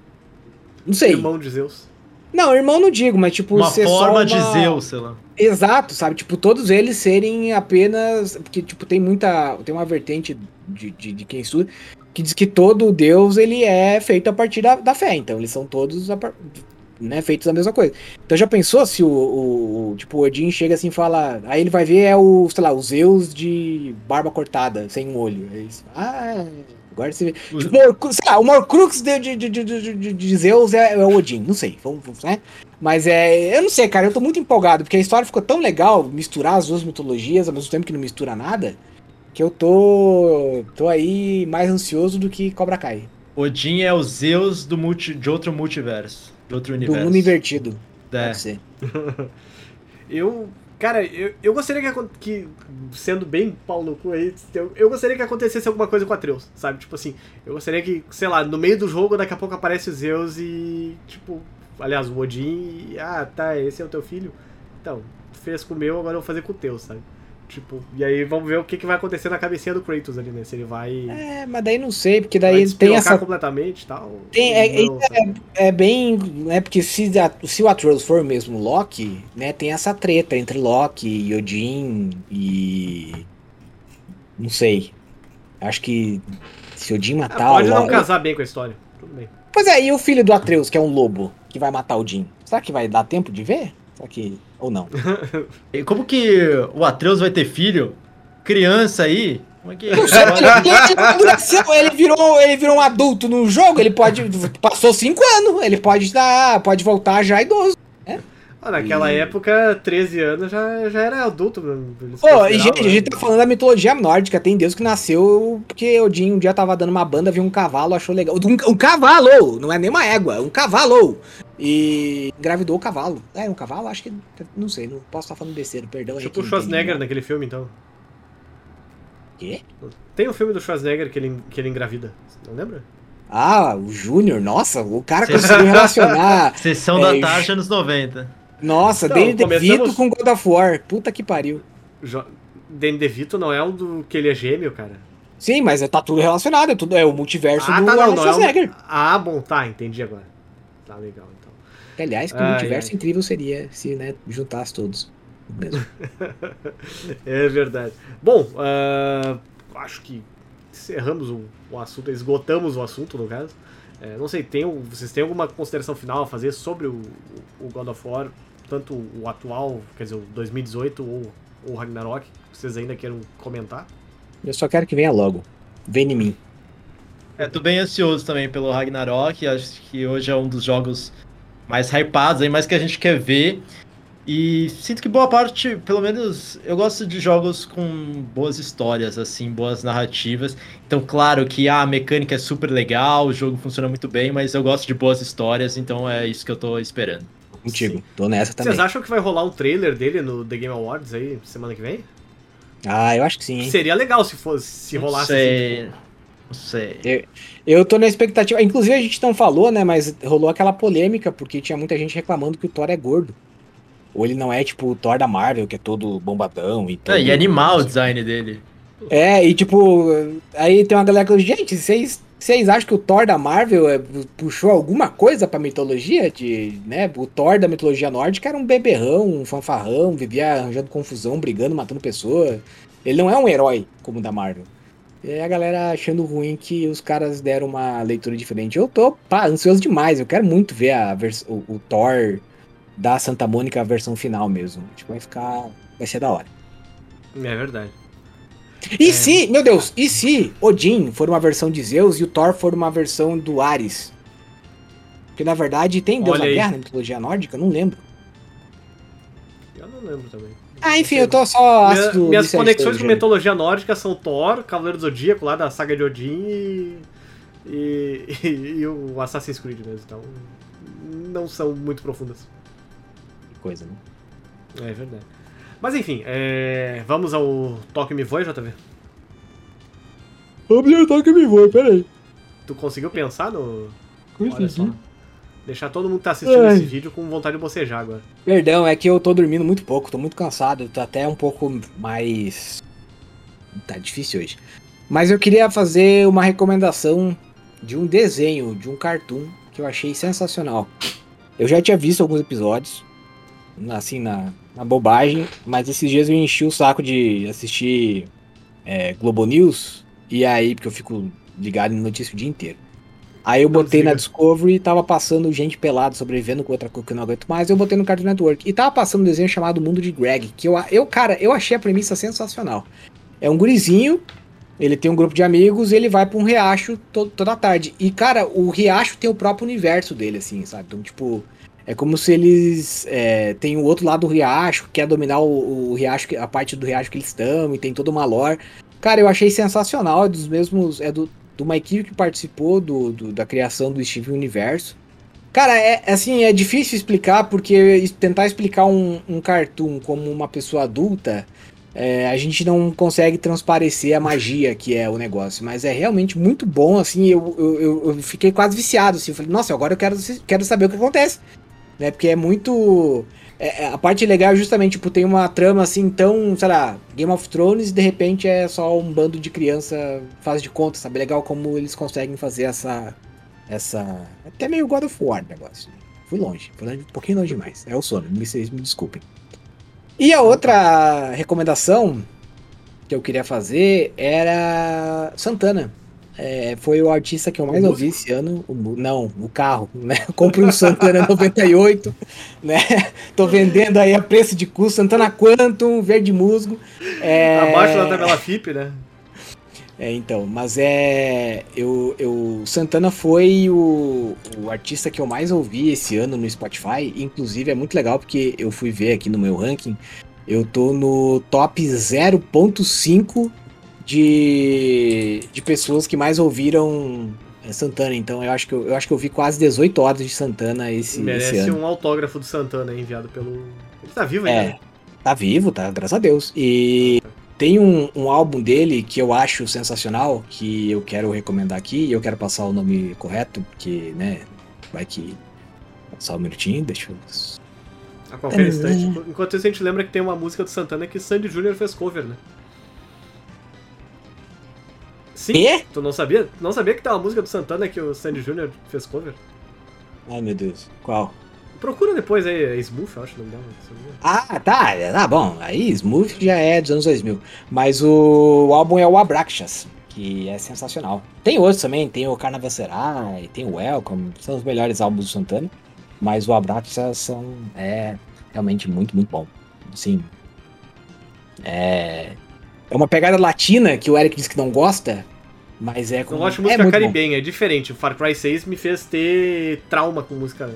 Não sei. Irmão de Zeus. Não, irmão não digo, mas tipo, Uma forma uma- de Zeus, sei lá. Exato, sabe? Tipo, todos eles serem apenas. Porque, tipo, tem muita. Tem uma vertente de, de, de quem estuda que diz que todo Deus ele é feito a partir da, da fé. Então, eles são todos a par- né, feitos da mesma coisa. Então, já pensou se o, o, Tipo, o Odin chega assim e fala. Aí ele vai ver é o, sei lá, o Zeus de barba cortada, sem um olho. Aí, isso- ah, agora você vê. O- Tipo, sei lá, o Morcrux de, de, de, de, de, Zeus é, é o Odin, não sei, vamos, vamos, né? Mas é, eu não sei, cara, eu tô muito empolgado, porque a história ficou tão legal, misturar as duas mitologias ao mesmo tempo que não mistura nada, que eu tô, tô aí mais ansioso do que Cobra Kai, Odin é o Zeus do multi, de outro multiverso, de outro do universo. mundo invertido, É. pode ser. [laughs] Eu. Cara, eu, eu gostaria que, que, sendo bem pau no cu aí, eu, eu gostaria que acontecesse alguma coisa com a Atreus, sabe? Tipo assim, eu gostaria que, sei lá, no meio do jogo, daqui a pouco aparece o Zeus e, tipo, aliás, o Odin e, ah, tá, esse é o teu filho? Então, tu fez com o meu, agora eu vou fazer com o teu, sabe? Tipo, e aí vamos ver o que, que vai acontecer na cabecinha do Kratos ali, né? Se ele vai, É, mas daí não sei, porque daí tem essa completamente tal. Tem- é- Não, sabe? é bem. Né, porque se, a- se o Atreus for mesmo Loki, né, tem essa treta entre Loki e Odin e. Não sei. Acho que se Odin Ah, matar pode o não Loki. casar bem com a história. Tudo bem. Pois é, e o filho do Atreus, que é um lobo, que vai matar o Jin? Será que vai dar tempo de ver? Será que. Ou não? [laughs] E Como que o Atreus vai ter filho? Criança aí? Como é que. Sei, [laughs] ele, virou, ele virou um adulto no jogo, ele pode. Passou cinco anos, ele pode dar. Pode voltar já idoso. Ah, naquela época, 13 anos já, já era adulto. Pô, e gente, a né? gente tá falando da mitologia nórdica, tem Deus que nasceu porque Odin um dia tava dando uma banda, viu um cavalo, achou legal. Um, um cavalo! Não é nem uma égua, um cavalo! E engravidou o cavalo. É, um cavalo? Acho que. Não sei, não posso estar falando besteira, perdão. Tipo o Schwarzenegger naquele filme, então. Quê? Tem um filme do Schwarzenegger que ele, que ele engravida. Não lembra? Ah, o Júnior, nossa, o cara conseguiu [laughs] relacionar. Sessão É, da tarde anos 90. Nossa, Então, Danny começamos- DeVito com God of War. Puta que pariu. Jo Danny DeVito não é o do que ele é gêmeo, cara. Sim, mas é- tá tudo relacionado, é, tudo, é o multiverso Ah, do tá, não, Arnold não é Schwarzenegger. um... Ah, bom, tá, entendi agora. Tá legal, Aliás, que Ai, multiverso ai. incrível seria se né, juntasse todos. Mesmo. [laughs] É verdade. Bom, ah, acho que encerramos o, o assunto, esgotamos o assunto, no caso. É, não sei, tem, vocês têm alguma consideração final a fazer sobre o, o God of War, tanto o atual, quer dizer, o 2018 ou o Ragnarok, que vocês ainda queiram comentar? Eu só quero que venha logo. Vem em mim. É, tô bem ansioso também pelo Ragnarok. Acho que hoje é um dos jogos mais hypados aí, mais que a gente quer ver. E sinto que boa parte, pelo menos, eu gosto de jogos com boas histórias, assim, boas narrativas. Então, claro que ah, a mecânica é super legal, o jogo funciona muito bem, mas eu gosto de boas histórias, então é isso que eu tô esperando. Contigo. Tô nessa também. Vocês acham que vai rolar um trailer dele no The Game Awards aí, semana que vem? Ah, eu acho que sim, hein? Seria legal se fosse, se rolasse sei, assim. tipo, não sei. Eu tô na expectativa. Inclusive, a gente não falou, né? Mas rolou aquela polêmica, porque tinha muita gente reclamando que o Thor é gordo. Ou ele não é tipo o Thor da Marvel, que é todo bombadão e todo... É, e animal o design dele. É, e tipo, aí tem uma galera que gente, vocês, vocês acham que o Thor da Marvel é, puxou alguma coisa pra mitologia? De, né? O Thor da mitologia nórdica era um beberrão, um fanfarrão, vivia arranjando confusão, brigando, matando pessoa. Ele não é um herói como o da Marvel. E a galera achando ruim que os caras deram uma leitura diferente. Eu tô pá, ansioso demais, eu quero muito ver a vers- o, o Thor da Santa Mônica, a versão final mesmo. Tipo, vai ficar. Vai ser da hora. É verdade. E se, meu Deus, e se Odin for uma versão de Zeus e o Thor for uma versão do Ares? Porque na verdade tem Deus Olha da aí. Guerra na mitologia nórdica? Eu não lembro. Eu não lembro também. Ah, enfim, eu tô só Minha- minhas conexões com gênero. mitologia nórdica são Thor, Cavaleiro do Zodíaco, lá da saga de Odin e, [laughs] e, e o Assassin's Creed mesmo. Então, não são muito profundas. Que coisa, né? É verdade. Mas enfim, é, vamos ao Toque Me Voe, JV. Objetar que me voa, peraí. Tu conseguiu pensar no. Consegui. Deixar todo mundo que tá assistindo Ai. esse vídeo com vontade de bocejar agora. Perdão, é que eu tô dormindo muito pouco, tô muito cansado, tô até um pouco mais. Tá difícil hoje. Mas eu queria fazer uma recomendação de um desenho, de um cartoon, que eu achei sensacional. Eu já tinha visto alguns episódios, assim, na, na bobagem, mas esses dias eu enchi o saco de assistir é, Globo News, e aí, porque eu fico ligado em notícia o dia inteiro. Aí eu botei na. Discovery e tava passando gente pelada sobrevivendo com outra coisa que eu não aguento mais. Eu botei no Cartoon Network. E tava passando um desenho chamado Mundo de Greg. Que eu, eu, cara, eu achei a premissa sensacional. É um gurizinho, ele tem um grupo de amigos e ele vai pra um riacho to- toda tarde. E, cara, o riacho tem o próprio universo dele, assim, sabe? Então, tipo, é como se eles é, tem o outro lado do riacho, quer dominar o, o riacho, a parte do riacho que eles estão, e tem toda uma lore. Cara, eu achei sensacional, é dos mesmos. É do, de uma equipe que participou do, do- da criação do Steven Universo. Cara, é assim, é difícil explicar, porque tentar explicar um, um cartoon como uma pessoa adulta, é, a gente não consegue transparecer a magia que é o negócio. Mas é realmente muito bom, assim, eu, eu, eu- eu fiquei quase viciado, assim, eu falei, nossa, agora eu quero, quero saber o que acontece. Né, porque é muito. É- é- a parte legal é justamente, tipo, tem uma trama assim tão, sei lá, Game of Thrones e de repente é só um bando de criança faz de conta, sabe? Legal como eles conseguem fazer essa. Essa. Até meio God of War negócio. Fui longe, fui um pouquinho longe demais. É o sono, vocês me desculpem. E a outra recomendação que eu queria fazer era Santana. É, foi o artista que eu mais ouvi esse ano. O não, o carro, né? [laughs] Comprei um Santana 98, [laughs] né? Tô vendendo aí a preço de custo, Santana Quantum, verde musgo. É, Abaixo da tabela FIP, né? É, então, mas é. Eu, eu, Santana foi o, o artista que eu mais ouvi esse ano no Spotify. Inclusive é muito legal porque eu fui ver aqui no meu ranking. Eu tô no top 0.5 de, de pessoas que mais ouviram é, Santana. Então eu acho que eu, eu acho que eu vi quase 18 horas de Santana esse, esse Merece ano. um autógrafo do Santana enviado pelo. Ele tá vivo ainda. É, né? tá vivo, tá, graças a Deus. E tem um, um álbum dele que eu acho sensacional, que eu quero recomendar aqui, e eu quero passar o nome correto, porque, né, vai que. Só um minutinho, deixa eu. A qualquer instante. Enquanto isso, a gente lembra que tem uma música do Santana que Sandy Jr. fez cover, né? Sim. Quê? Tu não sabia? Não sabia que tem uma música do Santana que o Sandy Jr. fez cover? Ai meu Deus, qual? Procura depois aí, é Smooth, eu acho se não me engano. Ah, tá, tá bom. Aí Smooth já é dos anos 2000. Mas o, o álbum é o Abraxas, que é sensacional. Tem outros também, tem o Carnavacerai, tem o Welcome, são os melhores álbuns do Santana. Mas o Abraxas são, é realmente muito, muito bom. Assim, é, é uma pegada latina que o Eric disse que não gosta, mas é com Eu gosto de é música bom. caribenha, é diferente. O Far Cry 6 me fez ter trauma com música.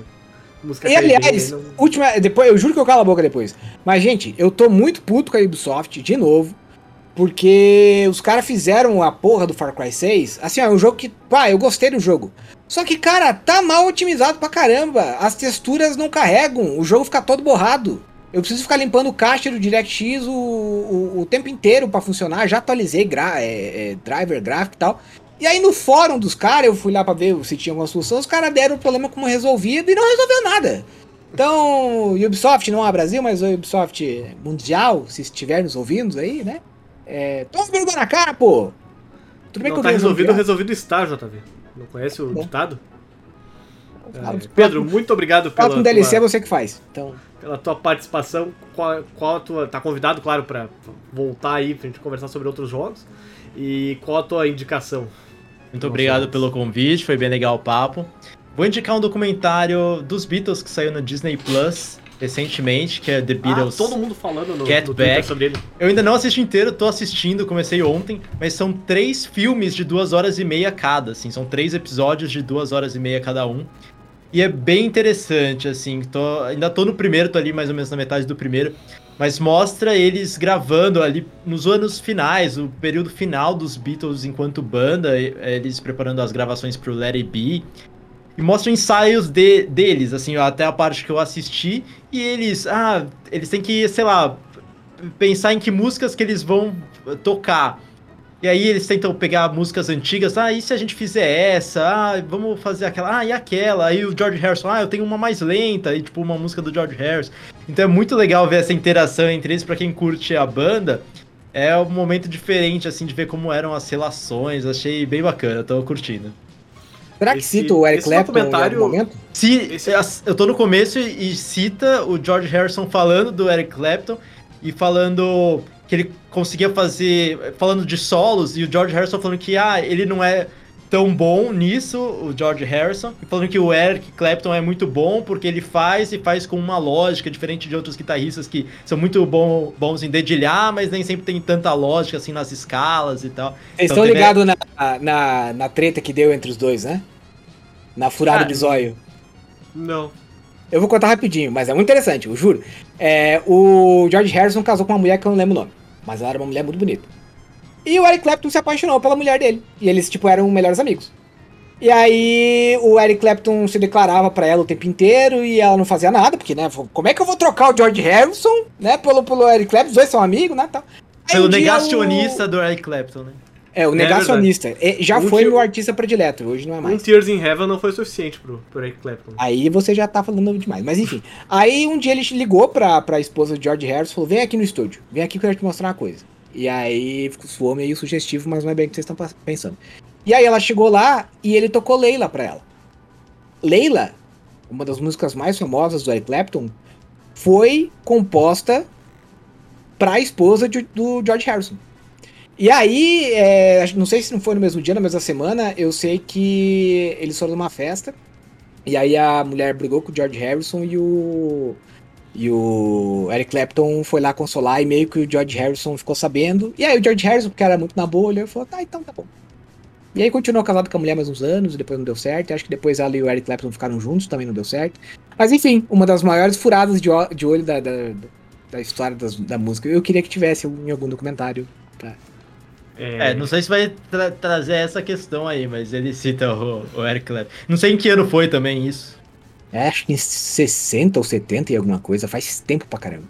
música E aliás, não- última, depois, eu juro que eu calo a boca depois. Mas, gente, eu tô muito puto com a Ubisoft, de novo, porque os caras fizeram a porra do Far Cry 6. Assim, ó, é um jogo que, pá, eu gostei do jogo. Só que, cara, tá mal otimizado pra caramba. As texturas não carregam, o jogo fica todo borrado. Eu preciso ficar limpando o cache do DirectX o, o, o tempo inteiro pra funcionar. Já atualizei gra é, é, driver gráfico e tal. E aí no fórum dos caras, eu fui lá pra ver se tinha alguma solução, os caras deram o problema como resolvido e não resolveu nada. Então, Ubisoft não é Brasil, mas o Ubisoft Mundial, se estiver nos ouvindo aí, né? É, toma vergonha na cara, pô! Tudo bem não que tá resolvido, resolvido. resolvido está, JV. Não conhece o Bom. ditado? É, Pedro, muito obrigado pela Próximo DLC é você que faz. Então, pela tua participação. Qual, qual a tua. Tá convidado, claro, pra voltar aí pra gente conversar sobre outros jogos. E qual a tua indicação? Muito obrigado pelo convite, foi bem legal o papo. Vou indicar um documentário dos Beatles que saiu no Disney Plus recentemente, que é The Beatles. Ah, todo mundo falando no, Get no Back. sobre ele. Eu ainda não assisti inteiro, tô assistindo, comecei ontem, mas são três filmes de duas horas e meia cada, assim, são três episódios de duas horas e meia cada um. E é bem interessante, assim, tô, ainda tô no primeiro, tô ali mais ou menos na metade do primeiro, mas mostra eles gravando ali nos anos finais, o período final dos Beatles enquanto banda, e- eles preparando as gravações pro Let It Be. E mostra ensaios de, deles, assim, até a parte que eu assisti, e eles, ah, eles têm que, sei lá, pensar em que músicas que eles vão tocar. E aí eles tentam pegar músicas antigas, ah, e se a gente fizer essa? Ah, vamos fazer aquela, ah, e aquela? Aí o George Harrison, ah, eu tenho uma mais lenta, e tipo, uma música do George Harrison. Então é muito legal ver essa interação entre eles, pra quem curte a banda. É um momento diferente, assim, de ver como eram as relações, achei bem bacana, tô curtindo. será que Esse- cita o Eric Clapton em documentário- algum momento? Se, Esse- eu tô no começo e cita o George Harrison falando do Eric Clapton e falando que ele conseguia fazer, falando de solos, e o George Harrison falando que ah, ele não é tão bom nisso, o George Harrison, e falando que o Eric Clapton é muito bom porque ele faz e faz com uma lógica diferente de outros guitarristas que são muito bom, bons em dedilhar, mas nem sempre tem tanta lógica assim nas escalas e tal. Vocês Então estão teve- ligados na, na, na treta que deu entre os dois, né? Na furada Cara, de zóio. Não. Eu vou contar rapidinho, mas é muito interessante, eu juro. É, o George Harrison casou com uma mulher que eu não lembro o nome, mas ela era uma mulher muito bonita. E o Eric Clapton se apaixonou pela mulher dele. E eles, tipo, eram melhores amigos. E aí o Eric Clapton se declarava pra ela o tempo inteiro e ela não fazia nada, porque, né, como é que eu vou trocar o George Harrison, né, pelo, pelo Eric Clapton, os dois são amigos, né, tal. Aí Foi o um negacionista do Eric Clapton, né? É, o negacionista. É, já Um foi tio- meu artista predileto, hoje não é Um mais. Tears in Heaven não foi suficiente pro, pro Eric Clapton. Aí você já tá falando demais. Mas enfim. Aí um dia ele ligou pra, pra esposa de George Harrison e falou: vem aqui no estúdio, vem aqui que eu quero te mostrar uma coisa. E aí ficou- soou meio sugestivo, mas não é bem o que vocês estão pensando. E aí ela chegou lá e ele tocou Leila pra ela. Leila, uma das músicas mais famosas do Eric Clapton, foi composta pra esposa de- do George Harrison. E aí, é, não sei se não foi no mesmo dia, na mesma semana, eu sei que eles foram numa festa. E aí a mulher brigou com o George Harrison e o. E o Eric Clapton foi lá consolar e meio que o George Harrison ficou sabendo. E aí o George Harrison, porque era muito na bolha, falou, tá, então tá bom. E aí continuou casado com a mulher mais uns anos, depois não deu certo. Acho que depois ela e o Eric Clapton ficaram juntos, também não deu certo. Mas enfim, uma das maiores furadas de olho da, da, da história das- da música. Eu queria que tivesse em algum documentário. É, não sei se vai tra- trazer essa questão aí, mas ele cita o, o Eric Clapton. Não sei em que ano foi também isso. É, acho que em 60 ou 70 e alguma coisa, faz tempo pra caramba.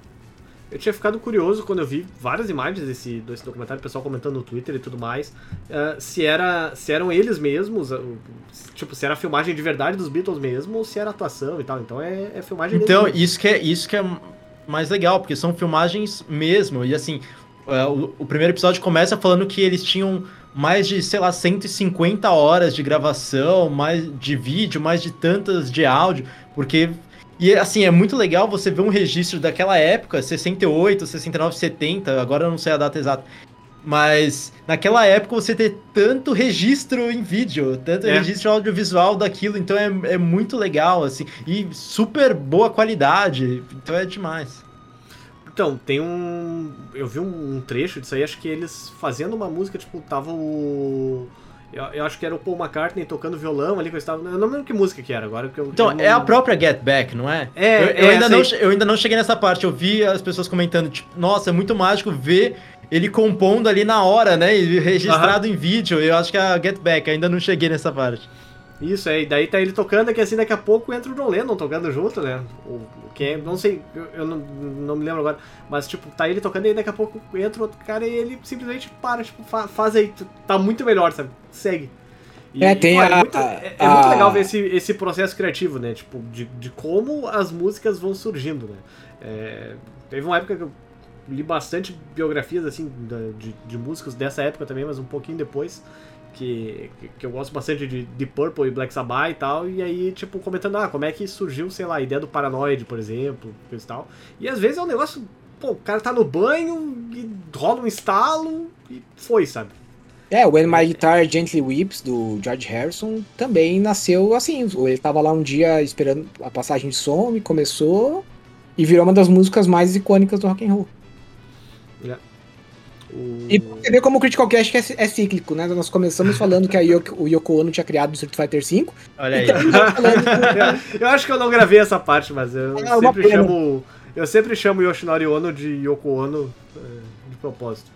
Eu tinha ficado curioso quando eu vi várias imagens desse, desse documentário, o pessoal comentando no Twitter e tudo mais, eh, se, era, se eram eles mesmos, o- tipo, se era a filmagem de verdade dos Beatles mesmo, ou se era atuação e tal. Então é, é filmagem Então, deles mesmo. isso que, é, isso que é mais legal, porque são filmagens mesmo. E assim, é, o, o primeiro episódio começa falando que eles tinham mais de, sei lá, 150 horas de gravação, mais de vídeo, mais de tantas de áudio, porque. E assim, é muito legal você ver um registro daquela época, 68, 69, 70, agora eu não sei a data exata. Mas naquela época você ter tanto registro em vídeo, tanto É. registro audiovisual daquilo, então é, é muito legal, assim, e super boa qualidade, então é demais. Então, tem um. Eu vi um, um trecho disso aí, acho que eles fazendo uma música, tipo, tava o. Eu, eu acho que era o Paul McCartney tocando violão ali, que eu estava. Eu não lembro que música que era agora. Eu, Então, eu não- é a própria Get Back, não é? É, eu, eu é, ainda não, eu ainda não cheguei nessa parte, eu vi as pessoas comentando, tipo, nossa, é muito mágico ver ele compondo ali na hora, né, e registrado em vídeo, eu acho que é a Get Back, ainda não cheguei nessa parte. Isso, é, e daí tá ele tocando aqui assim, daqui a pouco entra o John Lennon tocando junto, né? O, o que é, não sei, eu, eu não, não me lembro agora, mas tipo, tá ele tocando e daqui a pouco entra outro cara e ele simplesmente para, tipo, fa- faz aí, tá muito melhor, sabe? Segue. E, É, tem pô, a- muito, é, é muito a- legal ver esse, esse processo criativo, né? Tipo, de, de como as músicas vão surgindo, né? É, teve uma época que eu li bastante biografias, assim, de, de músicos dessa época também, mas um pouquinho depois que, que- eu gosto bastante de, de Purple e Black Sabbath e tal, e aí, tipo, comentando, ah, como é que surgiu, sei lá, a ideia do Paranoid, por exemplo, e tal. E às vezes é um negócio, pô, o cara tá no banho e rola um estalo e foi, sabe? É, o When My Guitar Gently Weeps, do George Harrison, também nasceu assim. Ele tava lá um dia esperando a passagem de som e começou e virou uma das músicas mais icônicas do rock and roll. E você ver como o Critical Cast é, é cíclico, né? Nós começamos falando que a Yoko, o Yoko Ono tinha criado o Street Fighter V. Olha aí. [laughs] eu acho que eu não gravei essa parte, mas eu É uma sempre chamo. Eu sempre chamo Yoshinori Ono de Yoko Ono é, de propósito.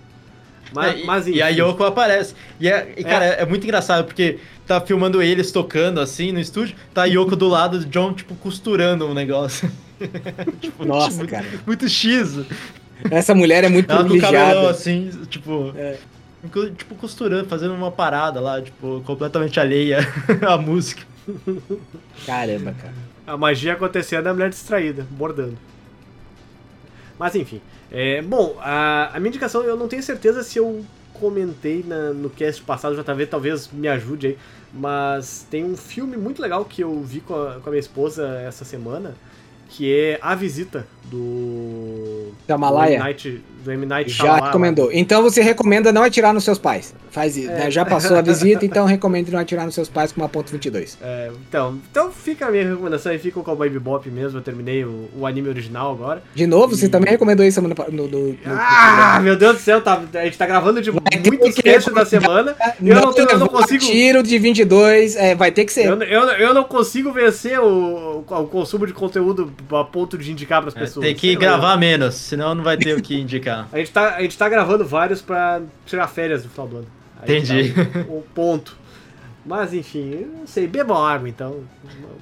Mas, É, e, mas e a. Yoko aparece. E, é, e, cara, é. muito engraçado, porque tá filmando eles tocando assim no estúdio, tá a Yoko do lado do John, tipo, costurando um negócio. [laughs] tipo, Nossa, muito, cara. Muito X. Essa mulher é muito Ela com o cabelão privilegiada. assim, tipo. É. Tipo, costurando, fazendo uma parada lá, tipo, completamente alheia [laughs] à música. Caramba, cara. A magia acontecendo é a mulher distraída, bordando. Mas enfim. É, bom, a, a minha indicação, eu não tenho certeza se eu comentei na- no cast passado, já talvez, talvez me ajude aí. Mas tem um filme muito legal que eu vi com a, com a minha esposa essa semana, que é A Visita, do. Da Malaya. Do M. Night, do M. Night Já Shyamalan. recomendou. Então você recomenda não atirar nos seus pais. Faz isso. É. né? Já passou a visita, então recomende não atirar nos seus pais com uma ponto 22. É, então, então fica a minha recomendação aí, fica o Cowboy Bebop mesmo, eu terminei o, o anime original agora. De novo, você E- também recomendou isso semana no, no, no- Ah, meu Deus do céu, tá, a gente tá gravando de muitos que casts da semana. Eu não, tenho, eu não consigo. Tiro de 22, é, vai ter que ser. Eu, eu, eu não consigo vencer o, o consumo de conteúdo a ponto de indicar pras É, pessoas. Tem que gravar menos, senão não vai ter o que [laughs] indicar. A gente, tá, a gente tá gravando vários pra tirar férias no final do ano. Aí Entendi. tá o, o ponto. Mas enfim, eu não sei, bebam água então.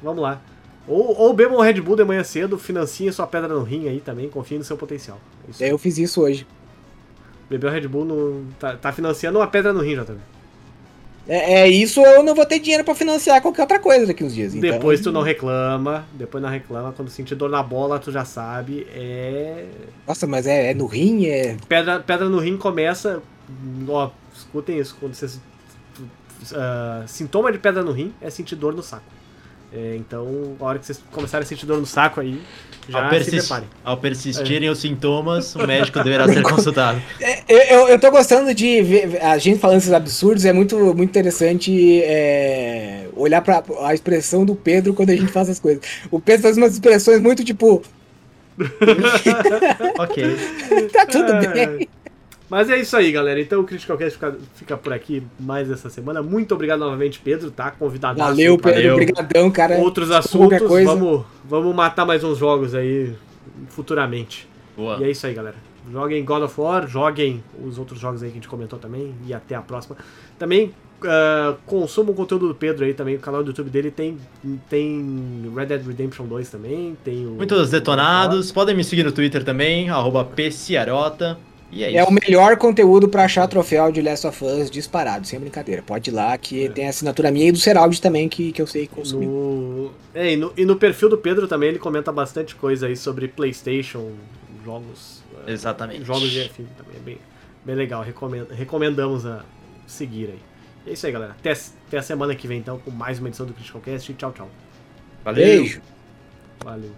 Vamos lá. Ou, ou bebam um Red Bull de manhã cedo, financiem sua pedra no rim aí também, confiem no seu potencial. É isso aí. Eu fiz isso hoje. Beber o Red Bull no, tá, tá financiando uma pedra no rim já também. É, é isso, eu não vou ter dinheiro pra financiar qualquer outra coisa daqui uns dias. Então, Depois tu não reclama, depois não reclama, quando sentir dor na bola, tu já sabe, é... Nossa, mas é, é no rim, é. Pedra, pedra no rim começa, ó, escutem isso, quando vocês... ah, sintoma de pedra no rim é sentir dor no saco. É, então, a hora que vocês começarem a sentir dor no saco aí, já ao, persis- ao persistirem os sintomas, o médico deverá ser [laughs] consultado. É, Eu, eu, eu tô gostando de ver a gente falando esses absurdos, é muito, muito interessante é, olhar pra a expressão do Pedro quando a gente faz as coisas. O Pedro faz umas expressões muito tipo, [laughs] ok. [laughs] tá tudo É. bem. Mas é isso aí, galera. Então o Critical Cast fica, fica por aqui mais essa semana. Muito obrigado novamente, Pedro, tá? Convidado. Valeu, Pedro, obrigadão, cara. Outros assuntos, coisa. vamos, vamos matar mais uns jogos aí futuramente. Boa. E é isso aí, galera. Joguem God of War, joguem os outros jogos aí que a gente comentou também. E até a próxima. Também ah, consumam o conteúdo do Pedro aí também. O canal do YouTube dele tem, tem Red Dead Redemption 2 também. Tem o. Muitos detonados. Podem me seguir no Twitter também, arroba PCiarota. E é. É o melhor conteúdo pra achar troféu de Last of Us disparado, sem brincadeira. Pode ir lá, que tem a assinatura minha e do Seraldi também, que, que eu sei consumir. No... É, e, no, e no perfil do Pedro também ele comenta bastante coisa aí sobre PlayStation, jogos. ah, Exatamente. Jogos de FM também. É bem, bem legal. Recomenda, recomendamos a seguir aí. E é isso aí, galera. Até, até a semana que vem então com mais uma edição do Critical Cast. Tchau, tchau. Valeu. Beijo. Valeu.